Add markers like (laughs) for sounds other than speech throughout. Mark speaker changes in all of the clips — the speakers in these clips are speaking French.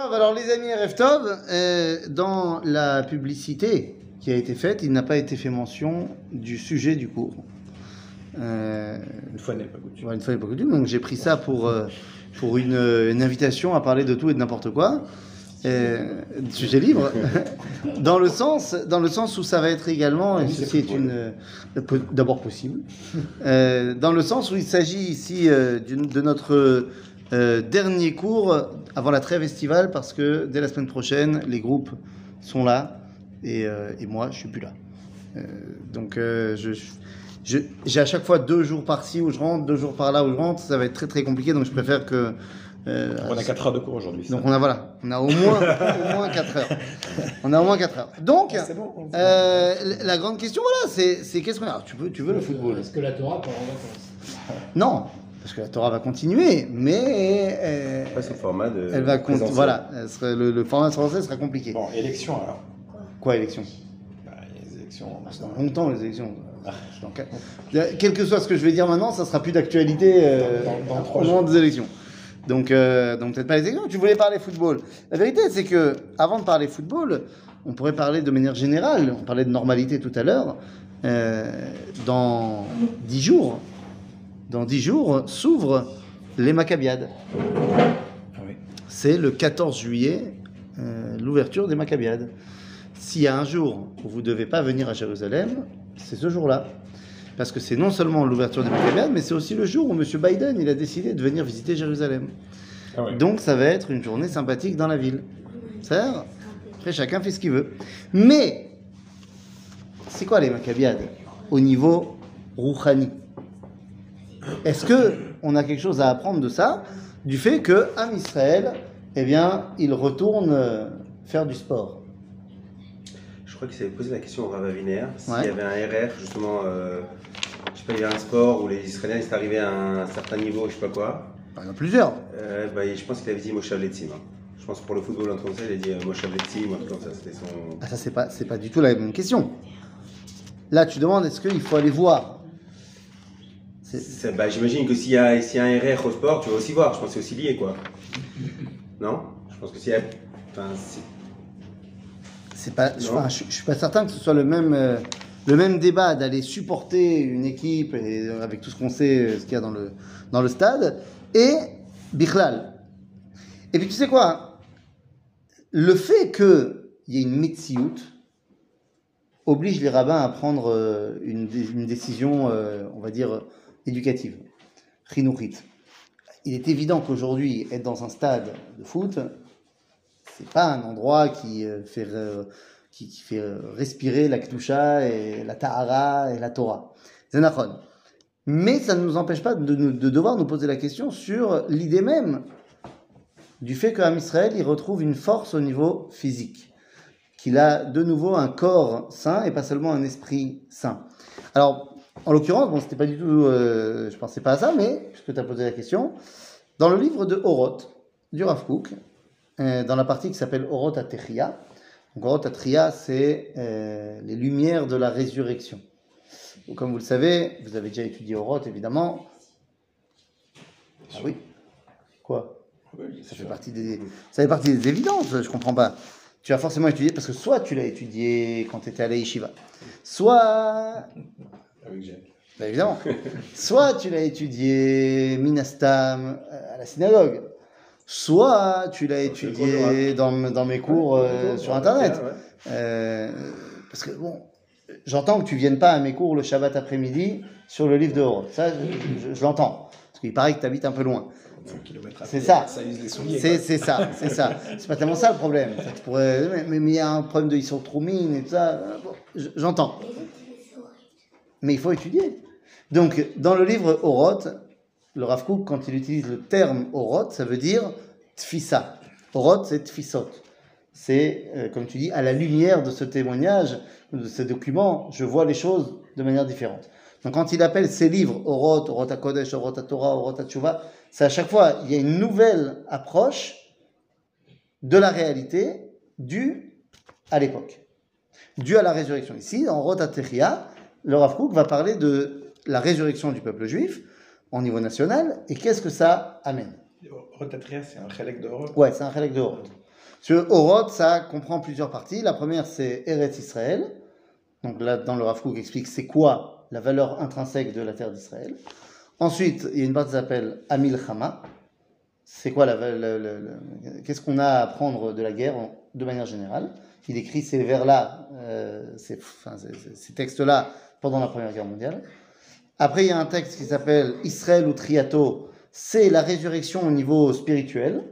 Speaker 1: Alors les amis Reftov, euh, dans la publicité qui a été faite, il n'a pas été fait mention du sujet du cours.
Speaker 2: Euh, une fois n'est pas
Speaker 1: coutume. une fois n'est pas coutume, donc j'ai pris ça pour, euh, pour une, une, invitation à parler de tout et de n'importe quoi. Euh, sujet libre, (laughs) dans le sens, dans le sens où ça va être également, et ceci est une, d'abord possible, dans le sens où il s'agit ici de notre euh, dernier cours avant la trêve estivale, parce que dès la semaine prochaine, les groupes sont là et, et moi, je suis plus là. donc, je, j'ai à chaque fois deux jours par-ci où je rentre, deux jours par-là où je rentre. Ça va être très très compliqué, donc je préfère que
Speaker 2: euh, on a 4 heures de cours aujourd'hui.
Speaker 1: Donc on a voilà, on a au moins au moins 4 heures. (laughs) On a au moins 4 heures. Donc euh, la grande question voilà, c'est qu'est-ce qu'on a? Tu veux tu veux le football?
Speaker 3: Est-ce que la Torah part en vacances
Speaker 1: Non, parce que la Torah va continuer, mais
Speaker 2: euh, le format de
Speaker 1: elle va voilà, le, le, format français sera compliqué.
Speaker 2: Bon, élection alors.
Speaker 1: Quoi élection?
Speaker 2: Bah, les élections.
Speaker 1: Ah, c'est dans longtemps les élections. Ah. Quel que soit ce que je vais dire maintenant, ça sera plus d'actualité euh, dans, dans, dans, dans des élections. Donc, euh, donc peut-être pas les exemples. Tu voulais parler football. La vérité, c'est que avant de parler football, on pourrait parler de manière générale. On parlait de normalité tout à l'heure. Euh, dans dix jours, dans dix jours s'ouvrent les Maccabiades. Ah c'est le 14 juillet, euh, l'ouverture des Maccabiades. S'il y a un jour où vous ne devez pas venir à Jérusalem, c'est ce jour-là. Parce que c'est non seulement l'ouverture des Maccabiades, mais c'est aussi le jour où M. Biden il a décidé de venir visiter Jérusalem. Ah Donc ça va être une journée sympathique dans la ville. Ça Après, chacun fait ce qu'il veut. Mais, c'est quoi les Maccabiades au niveau rouhani? Est-ce que on a quelque chose à apprendre de ça Du fait que Am Israël, eh bien, il retourne euh, faire du sport?
Speaker 4: Je crois qu'il s'avait posé la question au Rav s'il y avait un RR justement euh, je sais pas, il y a un sport où les Israéliens sont arrivés à un certain niveau, je sais pas quoi.
Speaker 1: Il y en a plusieurs.
Speaker 4: Euh, bah, je pense qu'il avait dit Moshav Letzim. Hein. Je pense que pour le football en français, il a dit euh, Moshav comme ça. C'était son.
Speaker 1: Ah, ça, c'est pas, c'est pas du tout la même question. Là, tu demandes est-ce qu'il faut aller voir
Speaker 4: bah, J'imagine que s'il y, a, y a un RR au sport, tu vas aussi voir. Je pense que c'est aussi lié, quoi. Non? Je pense que s'il y a. Enfin, c'est.
Speaker 1: Pas, je, je, je, suis pas certain que ce soit le même. Euh, le même débat d'aller supporter une équipe et avec tout ce qu'on sait, ce qu'il y a dans le, dans le stade, et Bichlal. Et puis tu sais quoi? Le fait qu'il y ait une mitziout oblige les rabbins à prendre euh, une, une décision, euh, on va dire, éducative. Rinourit. Il est évident qu'aujourd'hui, être dans un stade de foot, c'est pas un endroit qui euh, fait fait euh, respirer la Kedusha et la Tahara et la Torah. Zenachon. Mais ça ne nous empêche pas de, de, devoir nous poser la question sur l'idée même du fait qu'Am Israël il retrouve une force au niveau physique, qu'il a de nouveau un corps sain et pas seulement un esprit sain. Alors, en l'occurrence, bon, c'était pas du tout, euh, je pensais pas à ça, mais puisque tu as posé la question, dans le livre de Oroth du Rav Kook, euh, dans la partie qui s'appelle Oroth Atechia, donc, Atria, c'est euh, les lumières de la résurrection. comme vous le savez, vous avez déjà étudié Oroth, évidemment. Ah oui Quoi? Ça fait, partie des, ça fait partie des évidences, je comprends pas. Tu as forcément étudié, parce que soit tu l'as étudié quand tu étais à l'Aïshiva, soit. Avec Jacques. Bah, évidemment. (laughs) soit tu l'as étudié Minastam euh, à la synagogue, soit tu l'as étudié dans, dans, mes cours euh, sur Internet. Euh, parce que, bon, j'entends que tu viennes pas à mes cours le Shabbat après-midi sur le livre de Horoth. Ça, je, l'entends. Parce qu'il paraît que tu habites un peu loin. C'est ça. C'est ça, c'est ça. C'est pas tellement ça le problème. mais, il y a un problème de isotromine et tout ça. J'entends. Mais il faut étudier. Donc, dans le livre Oroth, le Rav quand il utilise le terme Oroth, ça veut dire tfissa. Oroth, c'est tfissot. C'est, euh, comme tu dis, à la lumière de ce témoignage, de ce document, je vois les choses de manière différente. Donc quand il appelle ses livres Oroth, Oroth HaKodesh, Oroth HaTorah, Oroth HaTshuva, c'est à chaque fois, il y a une nouvelle approche de la réalité due à l'époque, due à la résurrection. Ici, en Oroth le Rav va parler de la résurrection du peuple juif, au niveau national et qu'est-ce que ça amène
Speaker 2: Rotatria, c'est un chalek de
Speaker 1: Ouais, c'est un chalek de Ce Oroth, ça comprend plusieurs parties. La première, c'est Eretz Israël. Donc là, dans le Rav Kook explique c'est quoi la valeur intrinsèque de la terre d'Israël. Ensuite, il y a une partie qui s'appelle Amil Chama. C'est quoi la, qu'est-ce qu'on a à apprendre de la guerre de manière générale? Il écrit ces vers-là, euh, ces, ces textes-là pendant la Première Guerre mondiale. Après, il y a un texte qui s'appelle Israël ou Triato. C'est la résurrection au niveau spirituel.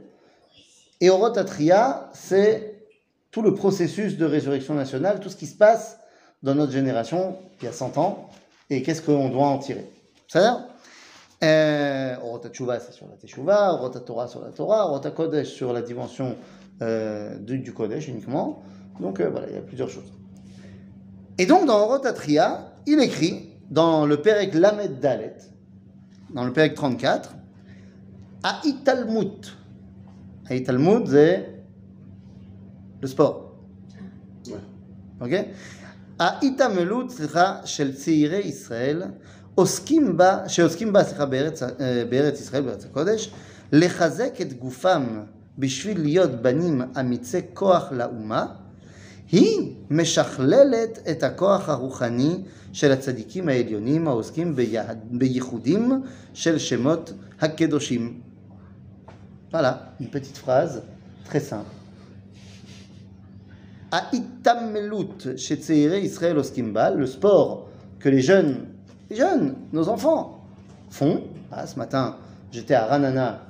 Speaker 1: Et Oroth Atria, c'est tout le processus de résurrection nationale, tout ce qui se passe dans notre génération il y a 100 ans, et qu'est-ce qu'on doit en tirer. Ça euh, Oroth c'est sur la Teshuvah, Oroth Torah sur la Torah, Oroth Kodesh sur la dimension euh, du, Kodesh uniquement. Donc euh, voilà, il y a plusieurs choses. Et donc dans Oroth Atria, il écrit dans le Perek Lamed Dalet, dans le Perek 34, à Italmut, ההתעלמות זה לספורט. אוקיי? ההתעמלות, סליחה, של צעירי ישראל, עוסקים בה, שעוסקים בה, סליחה, בארץ, בארץ ישראל, בארץ הקודש, לחזק את גופם בשביל להיות בנים אמיצי כוח לאומה, היא משכללת את הכוח הרוחני של הצדיקים העליונים העוסקים בייחודים של שמות הקדושים. Voilà, une petite phrase très simple. Aitamelut chez Israël Oskimbal, le sport que les jeunes, les jeunes, nos enfants, font. Ah, ce matin, j'étais à Ranana, euh,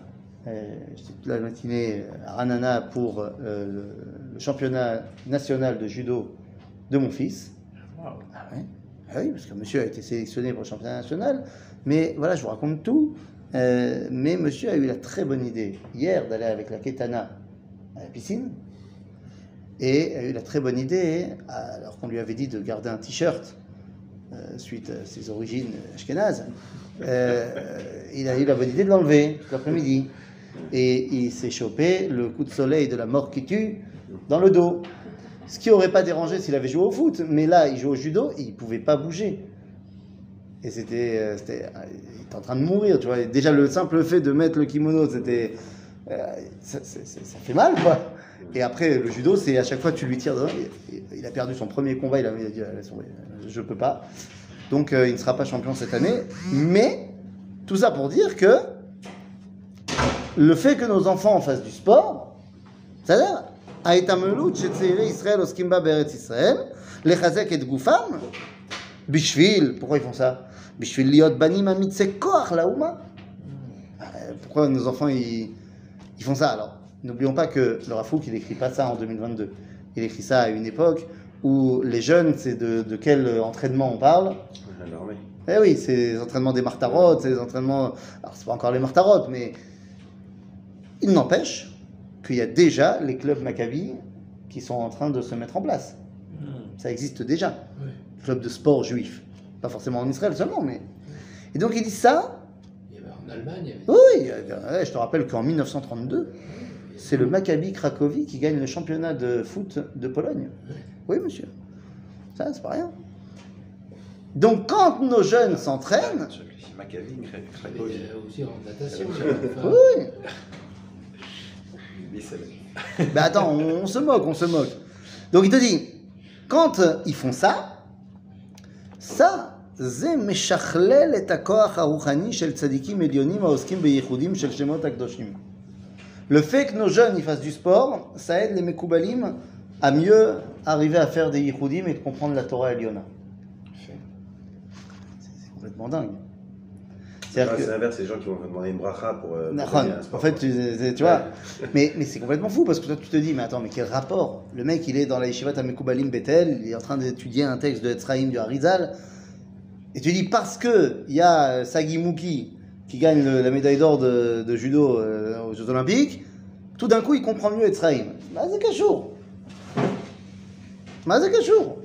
Speaker 1: j'étais toute la matinée à Ranana pour euh, le, championnat national de judo de mon fils. Ah, ah oui, parce que monsieur a été sélectionné pour le championnat national. Mais voilà, je vous raconte tout. Euh, mais monsieur a eu la très bonne idée hier d'aller avec la Ketana à la piscine et a eu la très bonne idée, alors qu'on lui avait dit de garder un t-shirt euh, suite à ses origines ashkénazes, euh, il a eu la bonne idée de l'enlever l'après-midi. Et il s'est chopé le coup de soleil de la mort qui tue dans le dos. Ce qui n'aurait pas dérangé s'il avait joué au foot, mais là il joue au judo, il ne pouvait pas bouger. Et c'était, euh, euh, il était en train de mourir, tu vois. déjà le simple fait de mettre le kimono, c'était, euh, ça, fait mal, quoi. Et après le judo, c'est à chaque fois tu lui tires dedans. Il, a perdu son premier combat, il a, dit je peux pas. Donc il ne sera pas champion cette année. Mais tout ça pour dire que le fait que nos enfants fassent du sport, c'est-à-dire, les et Goufam, Bishvil, pourquoi ils font ça? Pourquoi nos enfants ils, font ça? Alors N'oublions pas que le Rafouk il n'écrit pas ça en 2022. Il écrit ça à une époque où les jeunes, c'est de, quel entraînement on parle? Eh oui, c'est les entraînements des martarotes, c'est les entraînements. Alors c'est pas encore les martarotes, mais il n'empêche qu'il y a déjà les clubs Maccabi qui sont en train de se mettre en place. Hmm. Ça existe déjà. Club de sport juif. Pas forcément en Israël seulement, mais. Et donc il dit ça.
Speaker 3: Il y avait en Allemagne.
Speaker 1: Oui, je te rappelle qu'en 1932, c'est le Maccabi Cracovie qui gagne le championnat de foot de Pologne. Oui, monsieur. Ça, c'est pas rien. Donc quand nos jeunes s'entraînent.
Speaker 3: Maccabi, Cracovie. aussi en natation.
Speaker 1: Oui. (laughs) Ben attends, on, on se moque, on se moque. Donc il te dit, quand ils font ça, ça, זה משכלל את הכוח הרוחני של צדיקים עליונים העוסקים בייחודים של שמות הקדושים. Le fait que nos jeunes y fassent du sport, ça aide les Mekoubalim à mieux arriver à faire des yichoudim et de comprendre la Torah Eliona. C'est complètement dingue.
Speaker 4: C'est l'inverse, c'est les gens qui vont demander une bracha pour. Euh,
Speaker 1: en fait, tu, tu vois, (laughs) mais, mais c'est complètement fou parce que toi, tu te dis, mais attends, mais quel rapport? Le mec, il est dans la yeshiva Tamekoubalim Bethel, il est en train d'étudier un texte de Etzraïm du Harizal, et tu dis, parce que il y a euh, Sagi Mouki qui gagne la médaille d'or de, judo euh, aux Jeux Olympiques, tout d'un coup, il comprend mieux Etzraïm. Kachour Mazé Kachour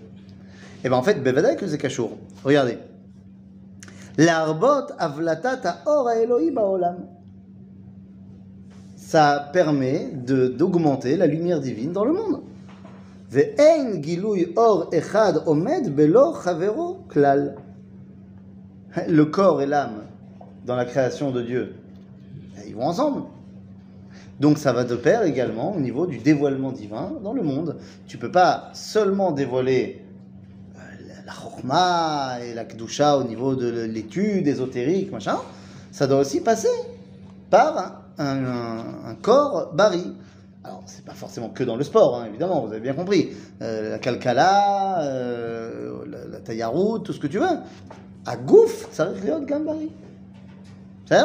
Speaker 1: Et ben en fait, Bevadai que c'est Kachour. Regardez. Ça permet d'augmenter la lumière divine dans le monde. Le corps et l'âme dans la création de Dieu, ils vont ensemble. Donc ça va de pair également au niveau du dévoilement divin dans le monde. Tu peux pas seulement dévoiler la chorma et la kedusha au niveau de l'étude ésotérique, machin. Ça doit aussi passer par un, corps bari. Alors, c'est pas forcément que dans le sport, hein, évidemment, vous avez bien compris. Euh, la calcala, euh, la, la tout ce que tu veux. À gouffre, ça d'être gambari. C'est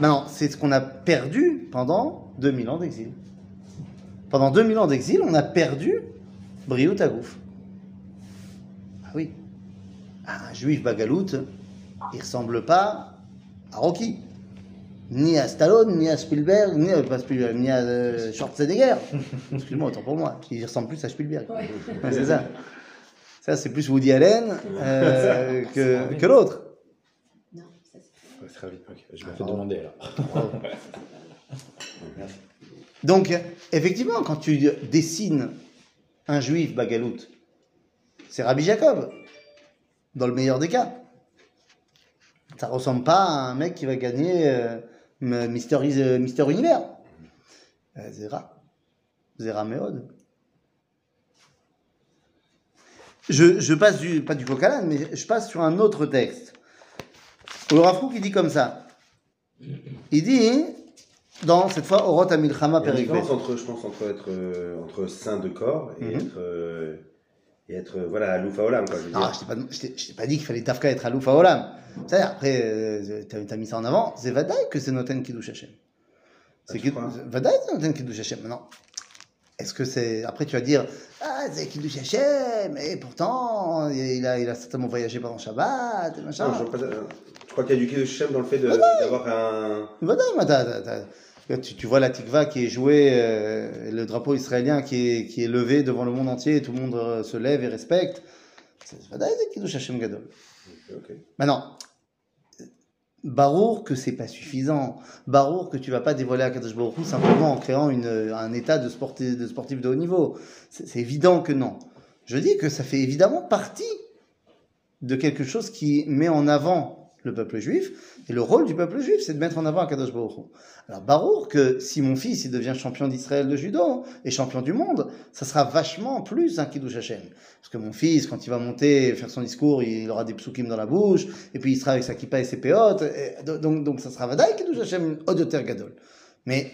Speaker 1: Maintenant, c'est ce qu'on a perdu pendant 2000 ans d'exil. Pendant 2000 ans d'exil, on a perdu gouffre. Ah oui. Un juif bagalout, il ressemble pas à Rocky ni à Stallone, ni à Spielberg, ni à, pas Spielberg, ni à euh, Schwarzenegger. (laughs) Excuse-moi, autant pour moi. Il ressemble plus à Spielberg. c'est ça. Ça, c'est plus Woody Allen euh, que, que l'autre.
Speaker 2: Non, ça c'est. Très vite, je me fais demander là. (laughs)
Speaker 1: Donc, effectivement, quand tu dessines un juif bagalout, c'est Rabbi Jacob, dans le meilleur des cas. Ça ressemble pas à un mec qui va gagner. Euh, Mister, Mister Univers. Euh, Zera. Zera Méode. Je, je, passe du, pas du coq mais je passe sur un autre texte. Le Rafou qui dit comme ça. Il dit, dans cette fois, Oroth Amilchama
Speaker 4: Il y a une différence entre, je pense, entre être euh, entre saint de corps et mhm. être. Euh, et être voilà, à l'oufa olam. Quoi, je
Speaker 1: ah, je t'ai pas, pas, dit qu'il fallait tafka être à l'oufa olam. Ça, après, euh, tu as, mis ça en avant, c'est Vadaï que c'est Noten Kiddush Hashem. C'est ah, Vadaï c'est Noten Kiddush Hashem. Maintenant, est-ce que c'est. Après, tu vas dire, ah, c'est Kiddush Hashem, et pourtant, il a, il a certainement voyagé pendant Shabbat, et machin.
Speaker 4: Non, je, je, crois qu'il y a du Kiddush Hashem dans le fait d'avoir un.
Speaker 1: Vadaï, tu, tu, vois la tikva qui est jouée, euh, le drapeau israélien qui est, qui est levé devant le monde entier, et tout le monde euh, se lève et respecte. C'est Kiddush Hashem Gadol. Maintenant, Barour que c'est pas suffisant. Barour que tu vas pas dévoiler à Kadosh Baruch simplement en créant une, un état de sportif, de sportif de haut niveau. C'est évident que non. Je dis que ça fait évidemment partie de quelque chose qui met en avant le peuple juif. Et le rôle du peuple juif, c'est de mettre en avant Akadosh Baruch Alors, Baruch, que si mon fils il devient champion d'Israël de judo et champion du monde, ça sera vachement plus un Kiddush Hashem. Parce que mon fils, quand il va monter, faire son discours, il aura des psukim dans la bouche, et puis il sera avec sa kippa et ses péotes, donc, donc ça sera Vadaï Kiddush Hashem Odoter Gadol. Mais,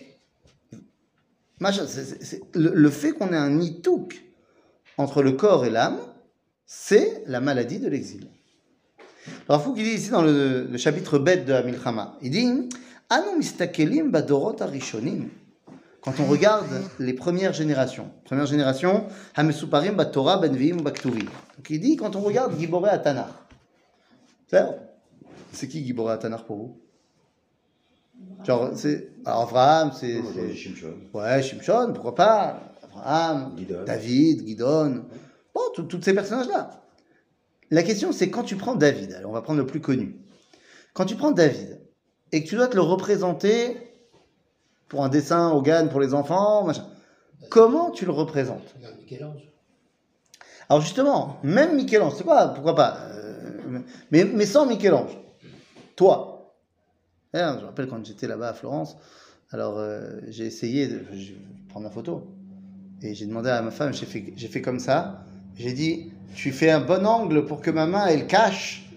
Speaker 1: le, fait qu'on ait un nitouk entre le corps et l'âme, c'est la maladie de l'exil. Alors, Fou qui dit ici dans le, chapitre bête de Amilchama, il dit Anu mistakelim badorot arishonim. Quand on regarde les premières générations, première génération, Hamesuparim batora benvim baktuvi. Donc il dit quand on regarde Giboré Atanar. C'est qui Giboré Atanar pour vous? Genre, c'est. Alors, Abraham, c'est.
Speaker 4: Shimshon.
Speaker 1: Ouais, Shimshon, pourquoi pas? Abraham, David, Gidon. Bon, toutes ces personnages-là. La question, c'est quand tu prends David, alors on va prendre le plus connu. Quand tu prends David et que tu dois te le représenter pour un dessin au GAN pour les enfants, machin, comment tu le représentes? Alors justement, même Michel-Ange, c'est quoi? Pourquoi pas? Euh, mais, mais sans Michel-Ange, toi. je me rappelle quand j'étais là-bas à Florence, alors euh, j'ai essayé de, prendre ma photo. Et j'ai demandé à ma femme, j'ai fait, j'ai fait comme ça, j'ai dit tu fais un bon angle pour que ma main, elle cache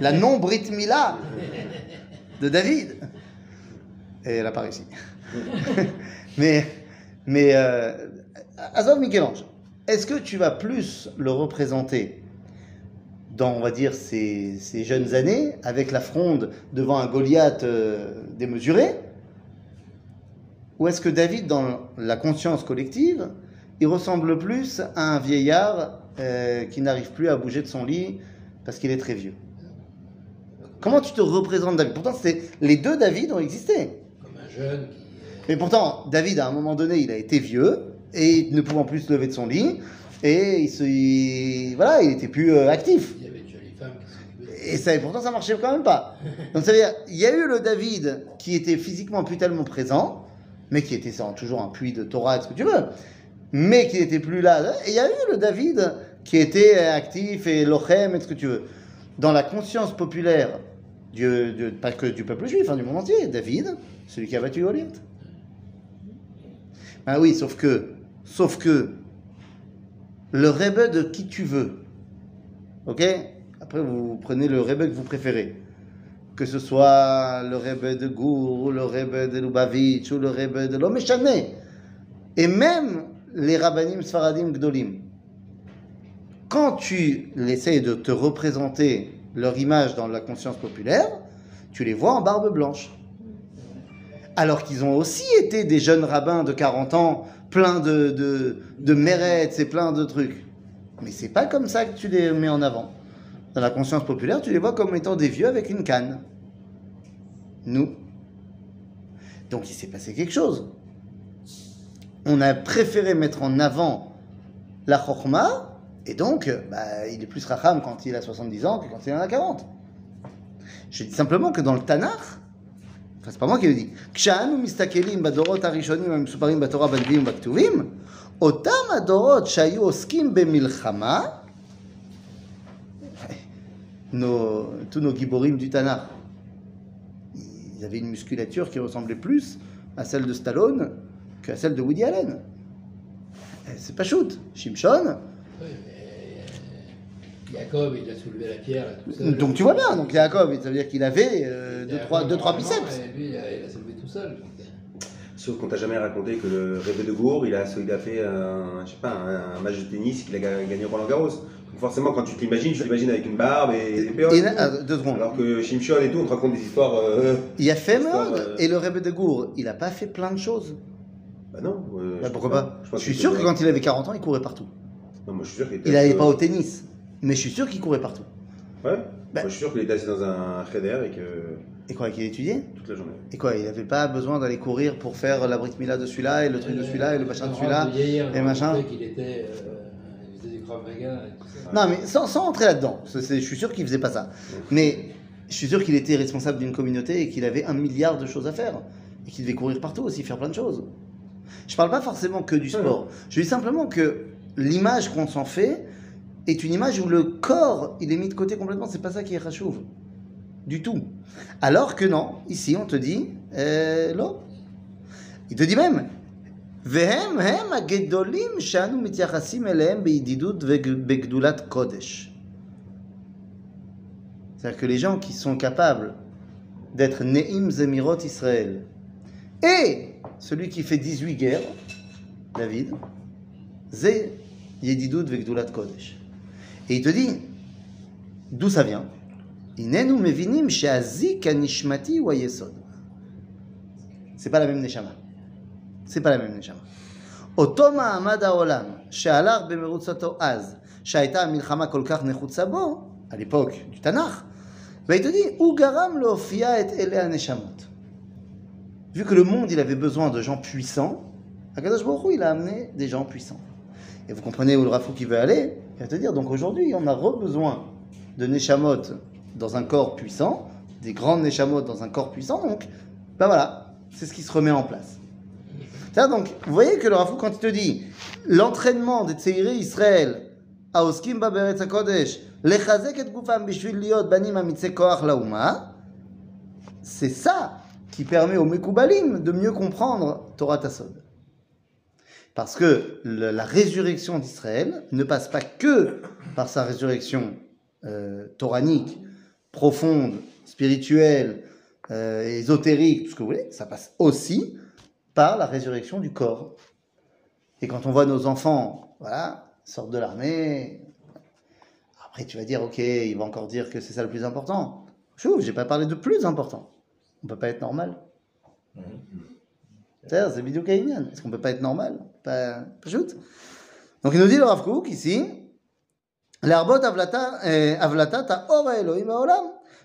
Speaker 1: la non-Brit Mila de David. Et elle n'a pas réussi. mais, mais euh, Azov Michel-Ange, est-ce que tu vas plus le représenter dans, on va dire, ces, jeunes années, avec la fronde devant un Goliath euh, démesuré? Ou est-ce que David, dans la conscience collective, il ressemble plus à un vieillard euh, qui n'arrive plus à bouger de son lit parce qu'il est très vieux. Comment tu te représentes David? Pourtant, les deux David ont existé.
Speaker 3: Comme un jeune qui...
Speaker 1: Mais pourtant, David, à un moment donné, il a été vieux et ne pouvant plus se lever de son lit et il se, voilà, il était plus euh, actif.
Speaker 3: Il y avait déjà les femmes
Speaker 1: qui Et ça, et pourtant, ça marchait quand même pas. Donc, ça veut dire, il y a eu le David qui était physiquement plus tellement présent, mais qui était toujours un puits de Torah, ce que tu veux mais qui n'était plus là. Et il y a eu le David qui était actif et lochem et ce que tu veux. Dans la conscience populaire Dieu, Dieu- pas que du peuple juif, hein, du monde entier. David, celui qui a battu Goliath. Ah oui, sauf que, sauf que, le rebbe de qui tu veux, ok? Après, vous prenez le rebbe que vous préférez. Que ce soit le rebbe de Gour, ou le rebbe de Lubavitch, ou le rebbe de l'Omeshane. Et même les rabbinim sfaradim gdolim. Quand tu essayes de te représenter leur image dans la conscience populaire, tu les vois en barbe blanche. Alors qu'ils ont aussi été des jeunes rabbins de 40 ans, pleins de, de, et plein de trucs. Mais c'est pas comme ça que tu les mets en avant. Dans la conscience populaire, tu les vois comme étant des vieux avec une canne. Nous. Donc il s'est passé quelque chose On a préféré mettre en avant la chokma, et donc bah, il est plus racham quand il a 70 ans que quand il en a 40. Je dis simplement que dans le Tanakh, enfin c'est pas moi qui le dis, כשאנו מסתכלים בדורות הראשונים המסופרים בתורה, בנביאים ובכתובים, אותם הדורות שהיו עוסקים במלחמה, nos, tous nos giborim du Tanakh, ils avaient une musculature qui ressemblait plus à celle de Stallone qu'à celle de Woody Allen. Eh, C'est pas shoot. Shimshon,
Speaker 3: Oui, mais euh, Jacob, il a soulevé la pierre. tout seul.
Speaker 1: donc tu vois bien, donc Jacob, ça veut dire qu'il avait 2-3
Speaker 3: Il a
Speaker 1: trois, deux, trois
Speaker 3: vraiment,
Speaker 1: biceps.
Speaker 3: et lui, il a, il a soulevé tout seul.
Speaker 4: Sauf qu'on t'a jamais raconté que le rêve de Gour, il a, il a fait un, je sais pas, un, un match de tennis qu'il a ga- gagné Roland Garros. Donc forcément, quand tu t'imagines, tu t'imagines avec une barbe et des
Speaker 1: là, ah, deux secondes.
Speaker 4: Alors que Shimshon et tout, on te raconte des histoires. euh,
Speaker 1: Il a fait mode.
Speaker 4: euh,
Speaker 1: Et le Rebbe de Gour, il a pas fait plein de choses.
Speaker 4: Bah non. euh,
Speaker 1: Bah,
Speaker 4: je
Speaker 1: pourquoi pas Je
Speaker 4: pense
Speaker 1: suis
Speaker 4: que
Speaker 1: sûr que quand il avait 40 ans, il courait partout.
Speaker 4: Non, moi je suis sûr qu'il était.
Speaker 1: Il n'allait
Speaker 4: euh,
Speaker 1: pas au tennis, mais je suis sûr qu'il courait partout.
Speaker 4: Ouais.
Speaker 1: Bah.
Speaker 4: Moi je suis sûr qu'il était assis dans un cheder et que.
Speaker 1: Et quoi, qu'il étudiait
Speaker 4: toute la journée.
Speaker 1: Et quoi, il n'avait pas besoin d'aller courir pour faire la Brit Mila de celui-là, et le truc de celui-là, et le machin de celui-là. et machin.
Speaker 3: qu'il était, euh, il faisait du Krav Maga et tout ça.
Speaker 1: Non, mais sans, sans entrer là-dedans. Je suis sûr qu'il faisait pas ça. Mais je suis sûr qu'il était responsable d'une communauté et qu'il avait un milliard de choses à faire. Et qu'il devait courir partout aussi, faire plein de choses. Je parle pas forcément que du sport. Je dis simplement que l'image qu'on s'en fait est une image où le corps, il est mis de côté complètement. C'est pas ça qui est rachouv. Du tout. Alors que non, ici on te dit, euh, non. Il te dit même, והם הם הגדולים שאנו מתייחסים אליהם בידידות ובגדולת קודש. C'est-à-dire que les gens qui sont capables d'être Neim Zemirot Israël et celui qui fait 18 guerres, David, c'est Yedidut Vegdulat Kodesh. Et il te dit, d'où ça vient Inenu mevinim she'azik anishmati ou ayesod. C'est pas la même neshama. C'est pas la même neshama. אותו מעמד העולם שהלך במרוצתו אז, שהייתה המלחמה כל כך נחוצה בו, à l'époque du Tanakh, והיא te dit, הוא גרם להופיע את אלה הנשמות. Vu que le monde, il avait besoin de gens puissants, Akadosh Baruch il a amené des gens puissants. Et vous comprenez où le Rafou qui veut aller? Il va te dire, donc aujourd'hui, on a re-besoin de Neshamot dans un corps puissant, des grandes Neshamot dans un corps puissant, donc, ben voilà, c'est ce qui se remet en place. Ça, donc, vous voyez que le Rafou, quand il te dit l'entraînement des Tseiré Israël, Lauma, c'est ça qui permet aux Mekoubalim de mieux comprendre Torah Tassod. Parce que la résurrection d'Israël ne passe pas que par sa résurrection euh, toranique, profonde, spirituelle, euh, ésotérique, tout ce que vous voulez, ça passe aussi par la résurrection du corps. Et quand on voit nos enfants, voilà, sortent de l'armée, après tu vas dire, ok, il va encore dire que c'est ça le plus important. Chouf, j'ai pas parlé de plus important. On peut pas être normal. C'est-à-dire, c'est Bidou Kainian. Est-ce qu'on peut pas être normal Pas, pas shoot. Donc il nous dit le Rav Kook ici, להרבות הבלטה- אה, הבלטת האור האלוהי בעולם,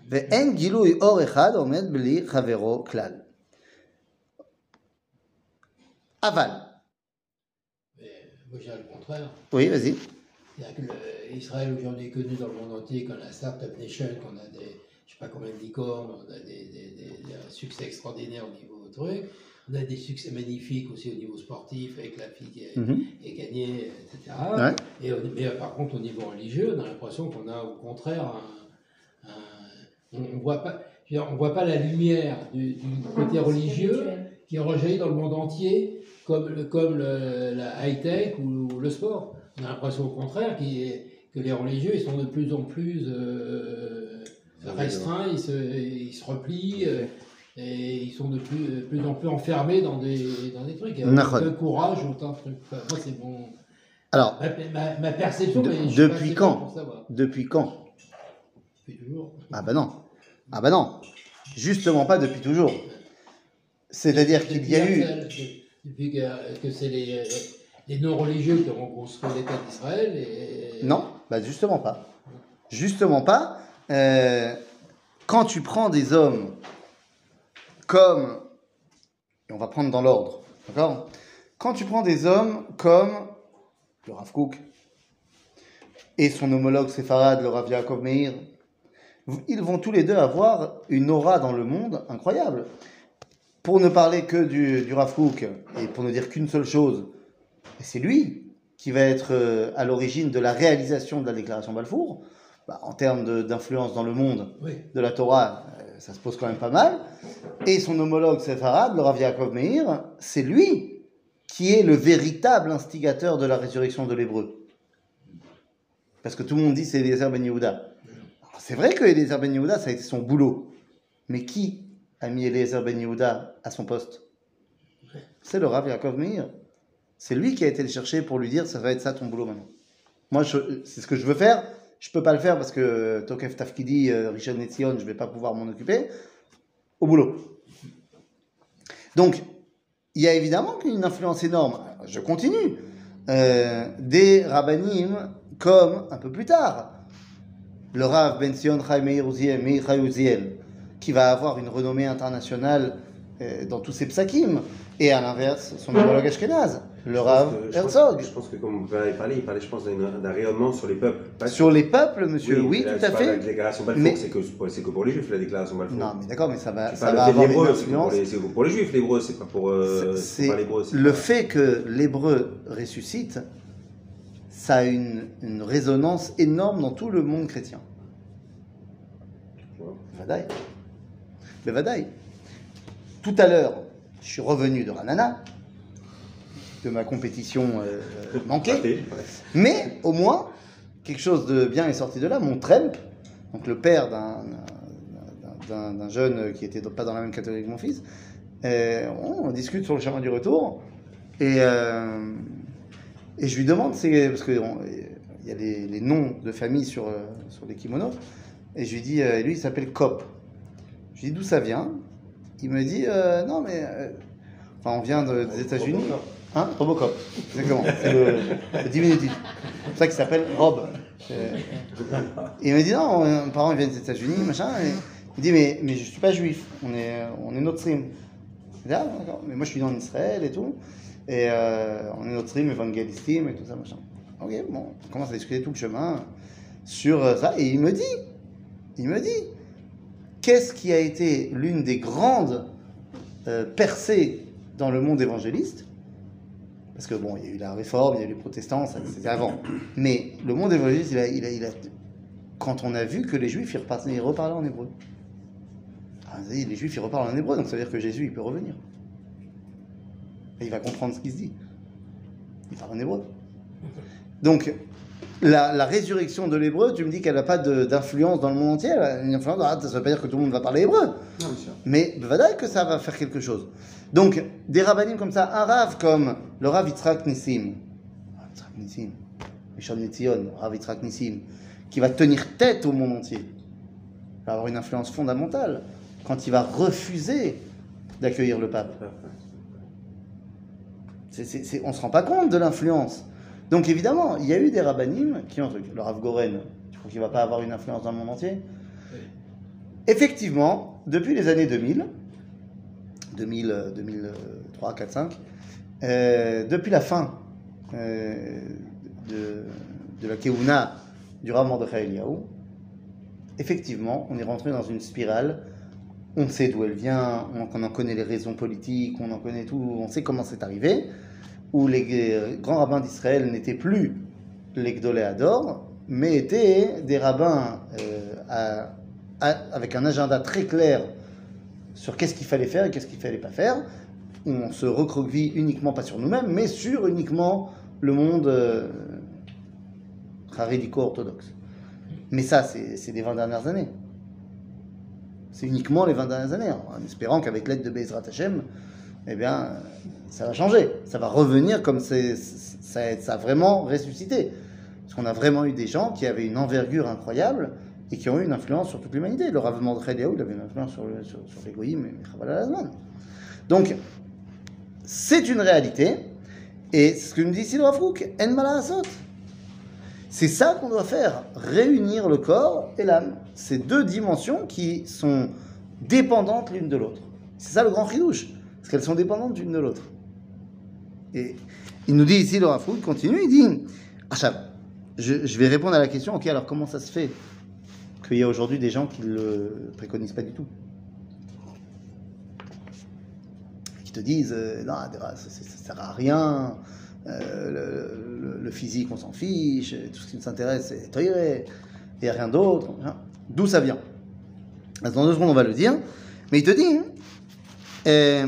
Speaker 1: ואין גילוי אור אחד עומד בלי חברו כלל. אבל,
Speaker 3: Mais moi, je dirais le contraire.
Speaker 1: oui, vas-y.
Speaker 3: C'est-à-dire que le- Israël aujourd'hui est connu dans le monde entier qu'on a la Startup Nation, qu'on a des, je sais pas combien de licornes, on a des, des- des- des- un succès extraordinaire au niveau truc, on a des succès magnifiques aussi au niveau sportif avec la fille qui a,
Speaker 1: Mhm.
Speaker 3: qui a gagné, etc.
Speaker 1: Ouais.
Speaker 3: Et mais euh, par contre au niveau religieux, on a l'impression qu'on a au contraire un, un- on, on voit pas. dire, on voit pas la lumière du, du côté religieux qui rejaillit dans le monde entier, comme, le- comme le- la high-tech ou, le sport. On a l'impression au contraire que les religieux ils sont de plus en plus euh, restreints, ils se, ils se replient. euh, et ils sont de plus, de plus en plus enfermés dans des, dans des trucs. De courage, autant de trucs. Enfin, moi, c'est mon,
Speaker 1: Alors,
Speaker 3: ma, ma- ma perception.
Speaker 1: De-
Speaker 3: mais je
Speaker 1: depuis quand depuis quand
Speaker 3: Depuis toujours.
Speaker 1: Ah bah non. Ah bah non. Justement pas depuis toujours. C'est-à-dire qu'il y a eu...
Speaker 3: Depuis que, que c'est les, les non-religieux qui ont construit l'État d'Israël. Et...
Speaker 1: Non, bah justement pas. Justement pas. Euh, quand tu prends des hommes comme, et on va prendre dans l'ordre, d'accord? Quand tu prends des hommes comme le Rav et son homologue séfarade, le Rav Yaakov Meir, ils vont tous les deux avoir une aura dans le monde incroyable. Pour ne parler que du, du Rav et pour ne dire qu'une seule chose, c'est lui qui va être euh, à l'origine de la réalisation de la déclaration Balfour, bah, en termes d'influence dans le monde
Speaker 3: Oui.
Speaker 1: de la Torah, euh, ça se pose quand même pas mal. Et son homologue séfarade, le Rav Yaakov Meir, c'est lui qui est le véritable instigateur de la résurrection de l'hébreu. Parce que tout le monde dit c'est Eliezer Ben Yehuda. C'est vrai que Eliezer Ben Yehuda, ça a été son boulot. Mais qui a mis Eliezer Ben Yehuda à son poste? C'est le Rav Yaakov Meir. C'est lui qui a été le chercher pour lui dire ça va être ça ton boulot maintenant. Moi, c'est ce que je veux faire. Je peux pas le faire parce que Tokef Tafkidi, euh, Richard Netzion, je vais pas pouvoir m'en occuper. Au boulot. Donc, il y a évidemment une influence énorme. Je continue. Euh, des rabbinim comme un peu plus tard le Rav Ben Sion Chai Meir qui va avoir une renommée internationale dans tous ses psakim, et à l'inverse, son homologue Ashkenaz, le Rav
Speaker 4: Je pense que- je pense-
Speaker 1: Herzog.
Speaker 4: Je pense que comme vous avez parlé, il parlait, je pense, d'un rayonnement sur les peuples. pas
Speaker 1: Sur les peuples, monsieur, oui,
Speaker 4: là,
Speaker 1: tout à
Speaker 4: de La
Speaker 1: fait.
Speaker 4: déclaration Balfour,
Speaker 1: Mais-
Speaker 4: c'est que, que pour les juifs, la déclaration Balfour.
Speaker 1: Non, mais d'accord, mais ça va,
Speaker 4: C'est
Speaker 1: ça va
Speaker 4: fait
Speaker 1: avoir une
Speaker 4: c'est pour
Speaker 1: influence.
Speaker 4: les, c'est pour les juifs, l'hébreu, c'est pas pour, euh,
Speaker 1: C'est- le
Speaker 4: pas-
Speaker 1: fait que l'hébreu ressuscite, ça a une, une résonance énorme dans tout le monde chrétien.
Speaker 4: Ouais.
Speaker 1: Vadaï. Mais Vadaï. Tout à l'heure, je suis revenu de Ranana, de ma compétition euh, (laughs) manquée,
Speaker 4: Raté, ouais.
Speaker 1: mais au moins, quelque chose de bien est sorti de là. Mon Tremp, donc le père d'un- jeune qui était pas dans la même catégorie que mon fils, euh, on, discute sur le chemin du retour et, euh, et je lui demande, c'est parce qu'il y a les, les noms de famille sur, euh, sur les kimonos, et je lui dis, euh, lui il s'appelle Cop. Je lui dis d'où ça vient? Il me dit, euh, non mais, euh, enfin on vient de- des États-Unis. Hein Robocop, exactement. (laughs) C'est le, le diminutif. C'est pour ça qu'il s'appelle Rob. Euh, Et il me dit non, mes parents ils viennent des États-Unis, machin. Et il dit mais, mais je suis pas juif, on est, on est notre stream. Je dis, ah, d'accord, mais moi je suis né en Israël et tout. Et euh, on est notre stream évangélistim et tout ça, machin. Ok, bon, on commence à discuter tout le chemin sur euh, ça. Et il me dit, il me dit, qu'est-ce qui a été l'une des grandes euh, percées dans le monde évangéliste? Parce que bon, il y a eu la réforme, il y a eu les protestants, c'était avant. Mais le monde évangéliste, quand on a vu que les juifs, ils, ils reparlaient en hébreu. Ah, les juifs, ils reparlent en hébreu, donc ça veut dire que Jésus, il peut revenir. Et il va comprendre ce qui se dit. Il parle en hébreu. Donc, la, la résurrection de l'hébreu, tu me dis qu'elle n'a pas d'influence dans le monde entier. Elle a une influence, ah, ça ne veut pas dire que tout le monde va parler hébreu.
Speaker 4: Non.
Speaker 1: Mais Bavadaï que ça va faire quelque chose. Donc, des rabbinim comme ça, un comme le rav Yitzhak Nissim, Rav Yitzhak Nissim, Rishon Netzion, rav Yitzhak Nissim, qui va tenir tête au monde entier, va avoir une influence fondamentale quand il va refuser d'accueillir le pape. On ne se rend pas compte de l'influence. Donc évidemment, il y a eu des rabbinim qui ont... Le Rav Goren, tu crois qu'il ne va pas avoir une influence dans le monde entier. Effectivement, depuis les années 2000, 2000, euh, 2003, 4, 5, euh, depuis la fin euh, de, de la Keuna du Rav Mordechai Eliyahu, effectivement, on est rentré dans une spirale. On sait d'où elle vient, on, on en connaît les raisons politiques, on en connaît tout, on sait comment c'est arrivé, où les grands rabbins d'Israël n'étaient plus les Gdolé Ador, mais étaient des rabbins euh, avec un agenda très clair sur qu'est-ce qu'il fallait faire et qu'est-ce qu'il fallait pas faire. On se recroqueville uniquement pas sur nous-mêmes, mais sur uniquement le monde euh, orthodoxe Mais ça, c'est des 20 dernières années. C'est uniquement les 20 dernières années, en espérant qu'avec l'aide de Bezrat Hashem, eh bien, ça va changer. Ça va revenir comme ça, ça a vraiment ressuscité. Parce qu'on a vraiment eu des gens qui avaient une envergure incroyable et qui ont eu une influence sur toute l'humanité. Le Rav Mordechai il avait une influence sur, le, sur, sur les Donc, c'est une réalité. Et ce que nous dit ici le Rav En C'est ça qu'on doit faire, réunir le corps et l'âme. Ces deux dimensions qui sont dépendantes l'une de l'autre. C'est ça le grand chidouche, parce qu'elles sont dépendantes l'une de l'autre. Et il nous dit ici, le Rav continue, il dit, Achab, je, je, vais répondre à la question, ok, alors comment ça se fait qu'il y a aujourd'hui des gens qui ne le préconisent pas du tout? Qui te disent, euh, non, ça, ne sert à rien, euh, le, physique, on s'en fiche, tout ce qui nous intéresse, c'est il n'y a rien d'autre. D'où ça vient? Dans deux secondes, on va le dire. Mais il te dit, euh,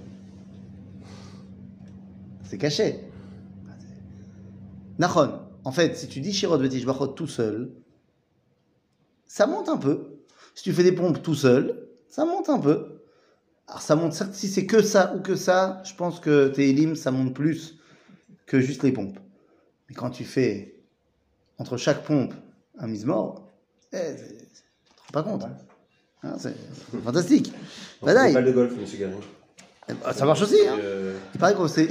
Speaker 1: c'est caché. Nahon, en fait, si tu dis Shirot Betishbachot tout seul, ça monte un peu. Si tu fais des pompes tout seul, ça monte un peu. Alors ça monte, certes, si c'est que ça ou que ça, je pense que tes élimes, ça monte plus que juste les pompes. Mais quand tu fais entre chaque pompe un mise mort, eh, tu te rends pas compte. Hein, c'est fantastique.
Speaker 4: Bah, pas de golf, monsieur.
Speaker 1: Eh ben, ça marche aussi. Hein. Euh, il paraît que c'est,